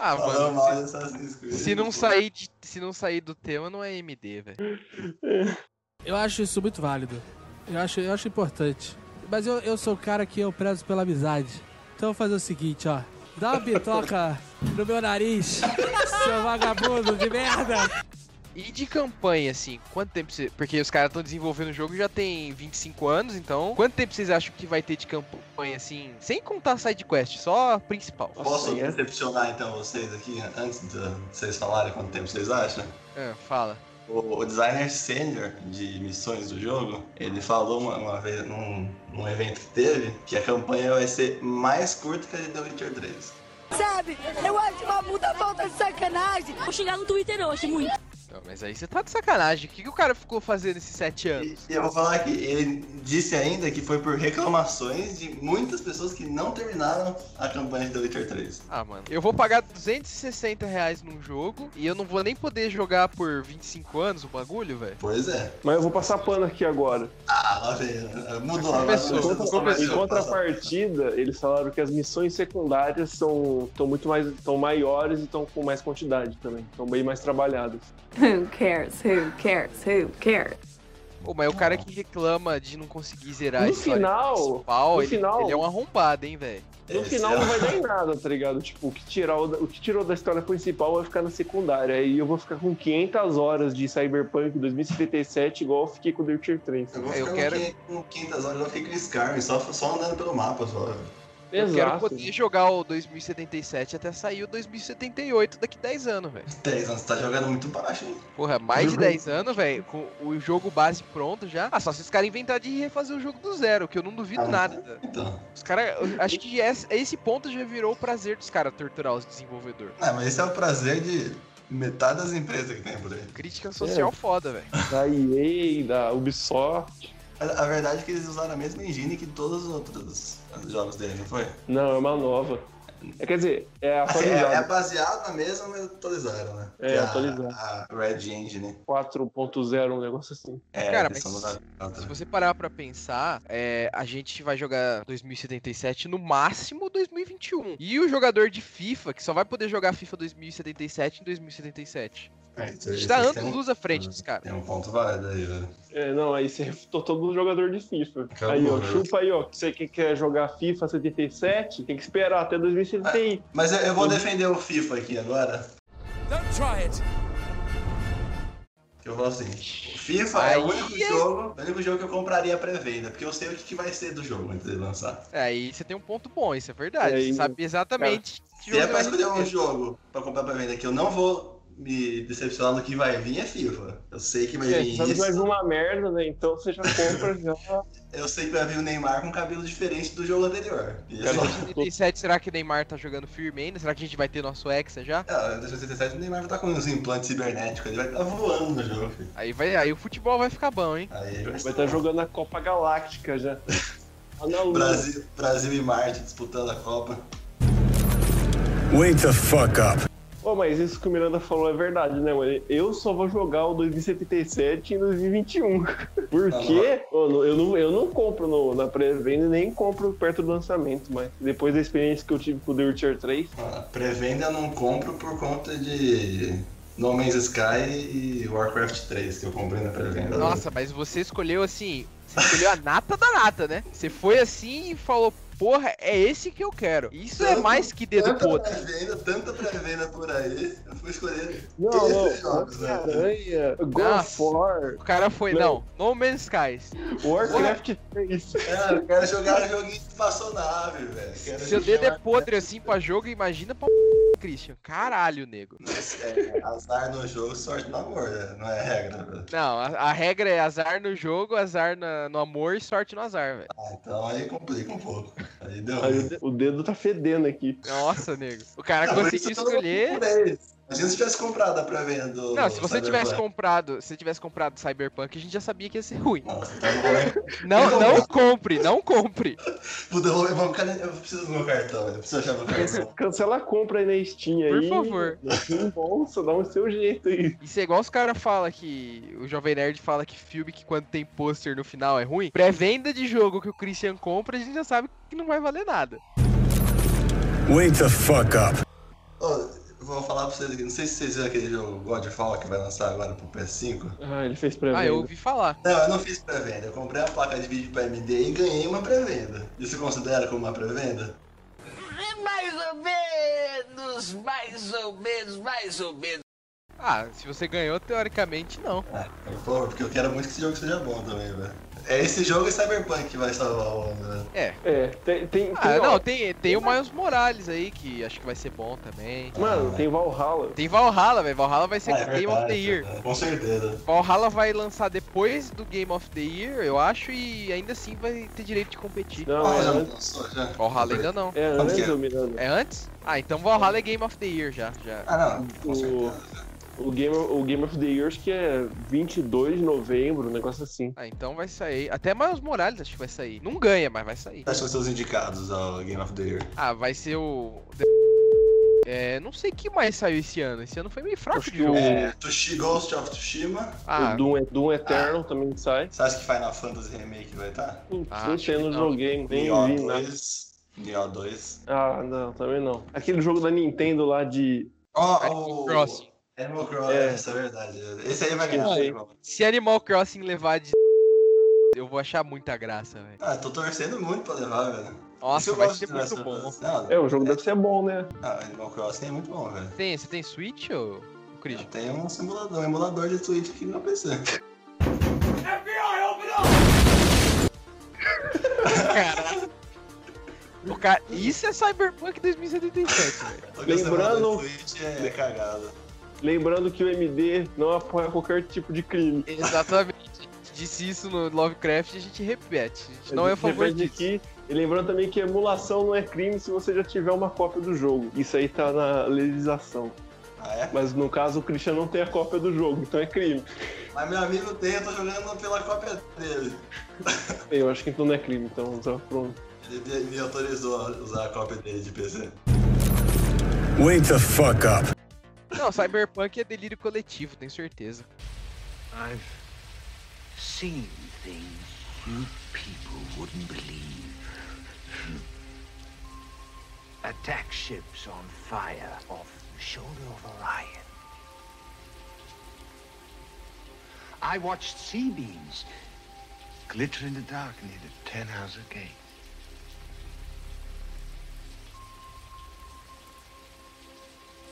Ah, Falando mano, mal se- Creed. se não pô. sair de, se não sair do tema, não é MD, velho. Eu acho isso muito válido. Eu acho, eu acho importante. Mas eu, eu sou o cara que eu prezo pela amizade. Então eu vou fazer o seguinte, ó. Dá uma bitoca no meu nariz, seu vagabundo de merda. E de campanha, assim, quanto tempo você. Porque os caras estão desenvolvendo o jogo já tem 25 anos, então. Quanto tempo vocês acham que vai ter de campanha, assim? Sem contar side quest, só a principal. Posso Nossa, é? decepcionar então vocês aqui, antes de vocês falarem quanto tempo vocês acham? Ah, fala. O, o designer sênior de missões do jogo, ele falou uma, uma vez num, num evento que teve que a campanha vai ser mais curta que a de The Witcher 3. Sabe, eu acho uma puta falta de sacanagem. Vou chegar no Twitter hoje, muito. Não, mas aí você tá de sacanagem. O que, que o cara ficou fazendo esses 7 anos? E eu vou falar que ele disse ainda que foi por reclamações de muitas pessoas que não terminaram a campanha de The Witcher 3. Ah, mano. Eu vou pagar 260 reais num jogo e eu não vou nem poder jogar por 25 anos o bagulho, velho. Pois é. Mas eu vou passar pano aqui agora. Ah, lá vem. Mudou Começou, agora. começou. Começou. Em contrapartida, eles falaram que as missões secundárias são tão muito mais tão maiores e estão com mais quantidade também. Estão bem mais trabalhadas. <laughs> Who cares? Who cares? Who cares? Pô, mas o cara que reclama de não conseguir zerar No a história final- principal, no ele, final- ele é um arrombado, hein, velho. No Esse final é- não vai dar em nada, tá ligado? Tipo, o que, tirar, o o que tirou da história principal vai ficar na secundária. Aí eu vou ficar com 500 horas de Cyberpunk 2077, igual eu fiquei com The Witcher 3. Eu vou Eu ficar quero- com 500 horas, eu fiquei com Skyrim, só, só andando pelo mapa só. Eu quero Exato. poder jogar o 2077 até sair o 2078 daqui 10 anos, velho. 10 anos, você tá jogando muito baixo, hein? Porra, mais de 10 anos, velho, com o jogo base pronto já. Ah, só se os caras inventarem de refazer o jogo do zero, que eu não duvido Ah, nada. Então. Os caras, acho que esse, esse ponto já virou o prazer dos caras torturar os desenvolvedores. Ah, mas esse é o prazer de metade das empresas que tem por aí. Crítica social foda, velho. Da EA, da Ubisoft. A, a verdade é que eles usaram a mesma engine que todos os outros jogos dele, não foi? Não, é uma nova. É, quer dizer, é Assim, é, atualizada. é baseado na mesma, mas atualizaram, né? É, Que a- atualizaram. A, Red Engine. 4.0, um negócio assim. É, Cara, mas. Se você parar pra pensar, é, a gente vai jogar 2077 no máximo 2021. E o jogador de FIFA, que só vai poder jogar FIFA 2077 em 2077. É, isso A aí, gente tá anos um- luz à frente dos caras. Tem um ponto válido aí, velho. É, não, aí você refutou todo jogador de FIFA. Acabou, aí, ó, né? chupa aí, ó. Você que quer jogar FIFA 77, tem que esperar até 2071. Mas eu, eu vou defender o FIFA aqui agora. Don't try it. Que eu vou assim. O FIFA é Aí o único é- jogo, o único jogo que eu compraria pré-venda, porque eu sei o que, vai ser do jogo antes de lançar. É, aí você tem um ponto bom, isso é verdade. É, você sabe exatamente que Se é jogo pra vai escolher um jogo pra comprar pra venda que eu não vou me decepcionar no que vai vir, é FIFA. Eu sei que vai É, vir isso. uma merda, né? Então você já compra já. <laughs> Eu sei que vai vir o Neymar com cabelo diferente do jogo anterior. E Cara, eu- 2077, será que o Neymar tá jogando firme ainda? Será que a gente vai ter nosso Hexa já? Ah, em 2077 o Neymar vai estar com uns implantes cibernéticos, ele vai estar voando no jogo. filho. Aí, vai, aí o futebol vai ficar bom, hein? Aí vai estar jogando a Copa Galáctica já. <laughs> Brasil, Brasil e Marte disputando a Copa. Wake the fuck up. Ô, mas isso que o Miranda falou é verdade, né, mano? Eu só vou jogar o 2077 em 2021. <laughs> Por quê? Ô, não- eu, não, eu não compro no- na pré-venda e nem compro perto do lançamento, mas depois da experiência que eu tive com o The Witcher 3, A pré-venda eu não compro por conta de No Man's Sky e Warcraft 3 que eu comprei na pré-venda. Nossa, mas você escolheu assim. Você escolheu a nata da nata, né? Você foi assim e falou, porra, é esse que eu quero. Isso é Tanto- mais que dedo tanta podre. pré-venda, tanta pré-venda por aí, eu fui escolher Não, esses não, jogos, né? Homem-Aranha, God Nossa. of War, O cara foi, não, No Man's Skies. Warcraft 3. É, eu quero jogar joguinho de espaçonave, velho. Seu dedo é podre assim pra jogo, imagina pra Christian. Caralho, nego. É, azar no jogo, sorte no amor, né? Não é regra, velho. Não, a, a regra é azar no jogo, azar na- no amor e sorte no azar, velho. Ah, então aí complica um pouco. Aí deu Aí o dedo tá fedendo aqui. Nossa, nego. O cara Não, conseguiu escolher. Imagina se tivesse comprado a pré-venda. Não, se você tivesse Cyberpunk. comprado, se você tivesse comprado Cyberpunk, a gente já sabia que ia ser ruim. Nossa, vou nem- <laughs> Não, não compre, não compre. Puta, eu vou. Eu preciso do meu cartão, eu preciso achar meu cartão. Cancela a compra aí na Steam aí. Por favor. Bolsa, dá um seu jeito aí. Isso é igual os caras falam que. O Jovem Nerd fala que filme que quando tem pôster no final é ruim. Pré-venda de jogo que o Christian compra, a gente já sabe que não vai valer nada. Wake the fuck up. Eu vou falar pra vocês aqui, não sei se vocês viram aquele jogo Godfall que vai lançar agora pro PS5. Ah, ele fez pré-venda. Ah, eu ouvi falar. Não, eu não fiz pré-venda, eu comprei a placa de vídeo pra AMD e ganhei uma pré-venda. Isso considera como uma pré-venda? Mais ou menos, mais ou menos, mais ou menos. Ah, se você ganhou, teoricamente não. Ah, por favor, porque eu quero muito que esse jogo seja bom também, velho. É esse jogo e Cyberpunk que vai salvar o mundo, né? É. É, tem. tem, Ah, tem, ó, não, tem, tem o Miles Morales aí, que acho que vai ser bom também. Mano, tem Valhalla. Tem Valhalla, velho. Valhalla vai ser Ah, é Game of the verdade, Year. é, Com certeza. Valhalla vai lançar depois do Game of the Year, eu acho, e ainda assim vai ter direito de competir. Não, Ah, é já antes. lançou, já. Valhalla ainda não. É antes, que é? Miranda. É antes? Ah, então Valhalla é Game of the Year já. já. Ah, não, com certeza. o, Game, o Game of the Year acho que é 22 de novembro, um negócio assim. Ah, então vai sair. Até Miles Morales acho que vai sair. Não ganha, mas vai sair. Quais são os seus indicados ao Game of the Year? Ah, vai ser o. É, não sei o que mais saiu esse ano. Esse ano foi meio fraco Acho de jogo. o- É, Tushi, Ghost of Tsushima. Ah, o Doom, Doom Eternal também sai. Você acha que Final Fantasy Remake vai estar? Putz, Ah, não sei, que não joguei, nem Nioh vi nada. 2. Nioh 2. Ah, não, também não. Aquele jogo da Nintendo lá de. Ó, Animal o... Crossing. Animal Crossing, É. essa é verdade. Esse aí vai ganhar, Ah, irmão. Se Animal Crossing levar de. <laughs> Eu vou achar muita graça, velho. Ah, tô torcendo muito pra levar, velho. Nossa, Isso eu vai ser muito bom. Não, É, o jogo deve ser bom, né? ah, Animal Crossing é muito bom, velho. Tem, você tem Switch ou Christian? Tem um simulador, um emulador de Switch aqui no PC. Caralho. <laughs> O cara... Isso é Cyberpunk 2077, velho. Lembrando- de Switch é cagado. Lembrando que o MD não apoia qualquer tipo de crime. Exatamente. A gente disse isso no Lovecraft e a gente repete. A gente não é a favor disso. aqui. E lembrando também que emulação não é crime se você já tiver uma cópia do jogo. Isso aí tá na legislação. Ah, é? Mas no caso o Christian não tem a cópia do jogo, então é crime. Mas meu amigo tem, eu tô jogando pela cópia dele. <laughs> Eu acho que então não é crime, então tá pronto. Ele me autorizou a usar a cópia dele de PC. Wake the fuck up. Não, Cyberpunk é delírio coletivo, tenho certeza. I've seen things you people wouldn't believe. <laughs> Attack ships on fire off the shoulder of Orion. I watched sea beams glitter in the dark near the Ten Hauser Gate.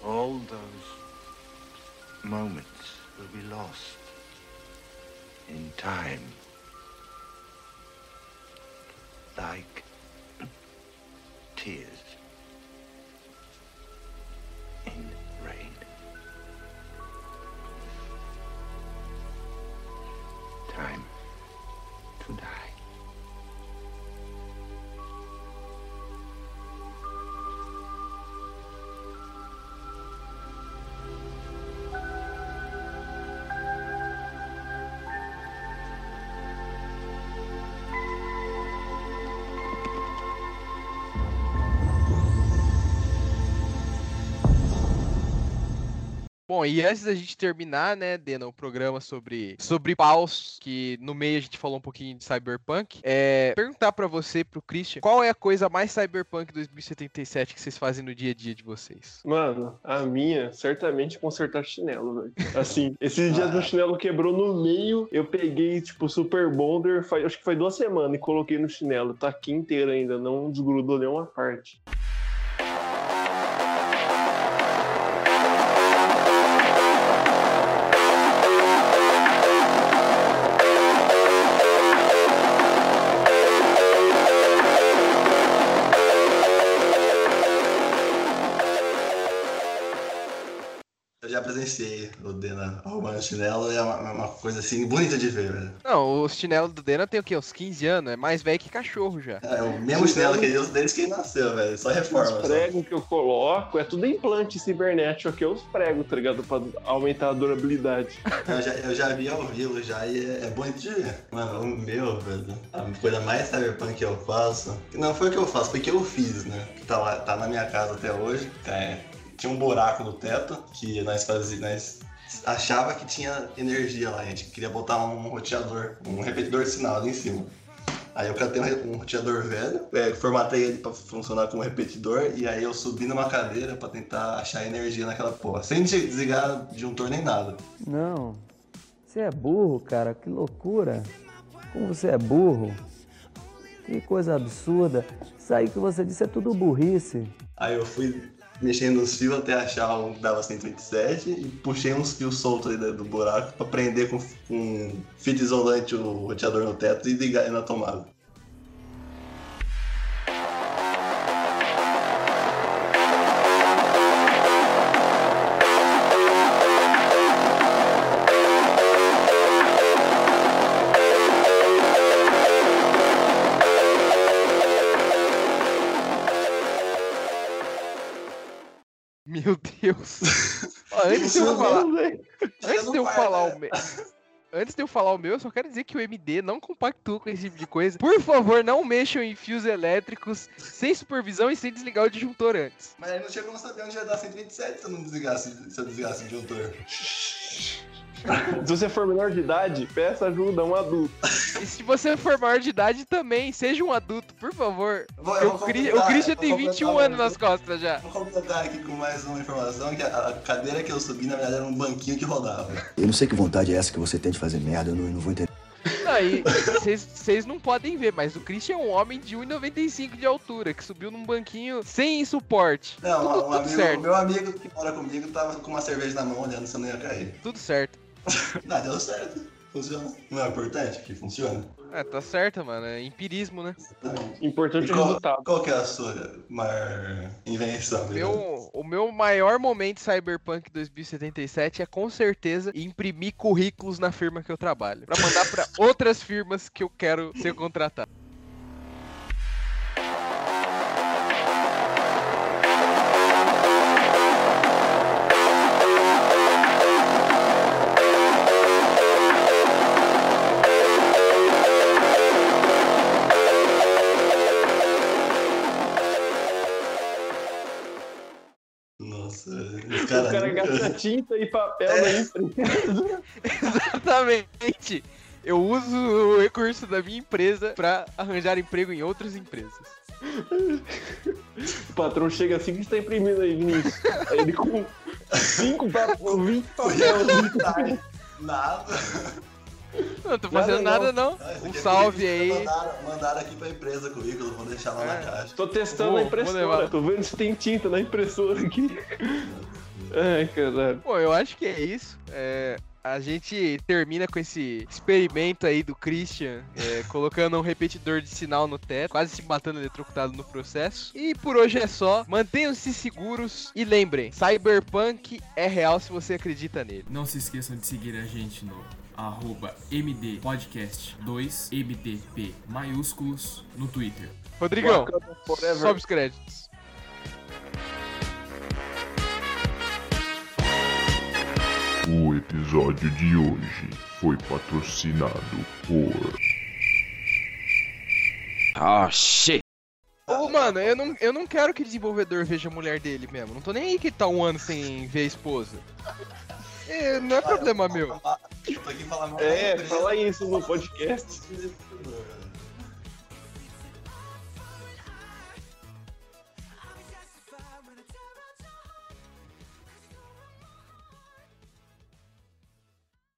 All those moments will be lost in time. Like Bom, e antes da gente terminar, né, Dena, o programa sobre, sobre paus, que no meio a gente falou um pouquinho de Cyberpunk, é perguntar pra você, pro Christian, qual é a coisa mais Cyberpunk 2077 que vocês fazem no dia a dia de vocês? Mano, a minha, certamente consertar chinelo, velho. Assim, esses dias meu chinelo quebrou no meio, eu peguei, tipo, Super Bonder, faz- acho que foi duas semanas, e coloquei no chinelo. Tá aqui inteiro ainda, não desgrudou nenhuma parte. Eu já presenciei o Dena arrumando chinelo e é uma, uma coisa assim bonita de ver, velho. Não, o chinelo do Dena tem o quê? Uns 15 anos? É mais velho que cachorro já. É o mesmo chinelo que ele usa desde que ele nasceu, velho. Só reforma. Os pregos que eu coloco é tudo implante cibernético aqui, os pregos, tá ligado? Pra aumentar a durabilidade. Eu já, eu já vi ao vivo já e é, é bonito de ver. Mano, o meu, velho, a coisa mais cyberpunk que eu faço, que não foi o que eu faço, foi o que eu fiz, né? Que tá, lá, tá na minha casa até hoje. É, tinha um buraco no teto que nós fazíamos, nós achava que tinha energia lá, a gente queria botar um roteador, um repetidor de sinal ali em cima. Aí eu catei um roteador velho, é, formatei ele pra funcionar como repetidor, e aí eu subi numa cadeira pra tentar achar energia naquela porra, sem desligar disjuntor nem nada. Não. Você é burro, cara. Que loucura. Como você é burro. Que coisa absurda. Isso aí que você disse é tudo burrice. Aí eu fui mexendo nos fios até achar um que dava 127 e puxei uns fios soltos aí do buraco pra prender com, fita isolante o roteador no teto e ligar ele na tomada. Antes de eu falar, antes de eu falar o meu, antes de eu falar o meu, eu só quero dizer que o MD não compactua com esse tipo de coisa. Por favor, não mexam em fios elétricos sem supervisão e sem desligar o disjuntor antes. Mas aí não tinha como saber onde ia dar 127 se eu não desligasse, se eu desligasse o disjuntor. <laughs> <laughs> Se você for menor de idade, peça ajuda a um adulto. E se você for maior de idade também, seja um adulto, por favor. Vou- eu o, Cri- o Christian tem vou 21 completar, anos nas costas já. Vou completar aqui com mais uma informação, que a, a cadeira que eu subi, na verdade, era um banquinho que rodava. Eu não sei que vontade é essa que você tem de fazer merda, eu não, eu não vou entender. Aí, vocês não podem ver, mas o Christian é um homem de 1,95 de altura, que subiu num banquinho sem suporte. Não, tudo, um tudo amigo, certo. meu amigo que mora comigo tava com uma cerveja na mão olhando se eu não ia cair. Tudo certo. <laughs> Não, deu certo. Funciona. Não é importante que funcione? É, tá certo, mano. É empirismo, né? Importante E o qual, resultado. qual que é a sua maior invenção? Guilherme? Meu, o meu maior momento de Cyberpunk 2077 é com certeza imprimir currículos na firma que eu trabalho. Pra mandar pra <laughs> outras firmas que eu quero ser contratado. Tinta e papel É. na empresa. <laughs> Exatamente. Eu uso o recurso da minha empresa pra arranjar emprego em outras empresas. O patrão chega assim, o que está imprimindo aí, Vinícius? Aí ele com 5 papel, 20 papel. Nada. Não tô fazendo nada, não. Ah, esse Um aqui é salve aí. Mandaram, mandaram aqui pra empresa currículo, vou deixar lá na caixa. Tô testando Vou- a impressora, tô vendo se tem tinta na impressora aqui. Ai, caralho. Bom, eu acho que é isso. É, a gente termina com esse experimento aí do Christian, é, <laughs> colocando um repetidor de sinal no teto, quase se matando eletrocutado no processo. E por hoje é só. Mantenham-se seguros e lembrem: Cyberpunk é real se você acredita nele. Não se esqueçam de seguir a gente no arroba MDPodcast2, MDP maiúsculos, no Twitter. Rodrigão, sobe os créditos. O episódio de hoje foi patrocinado por. Oh shit. O mano, eu não, eu não quero que o desenvolvedor veja a mulher dele mesmo. Não tô nem aí que tá um ano sem ver a esposa. É, não é problema meu. É, fala isso no podcast. <laughs>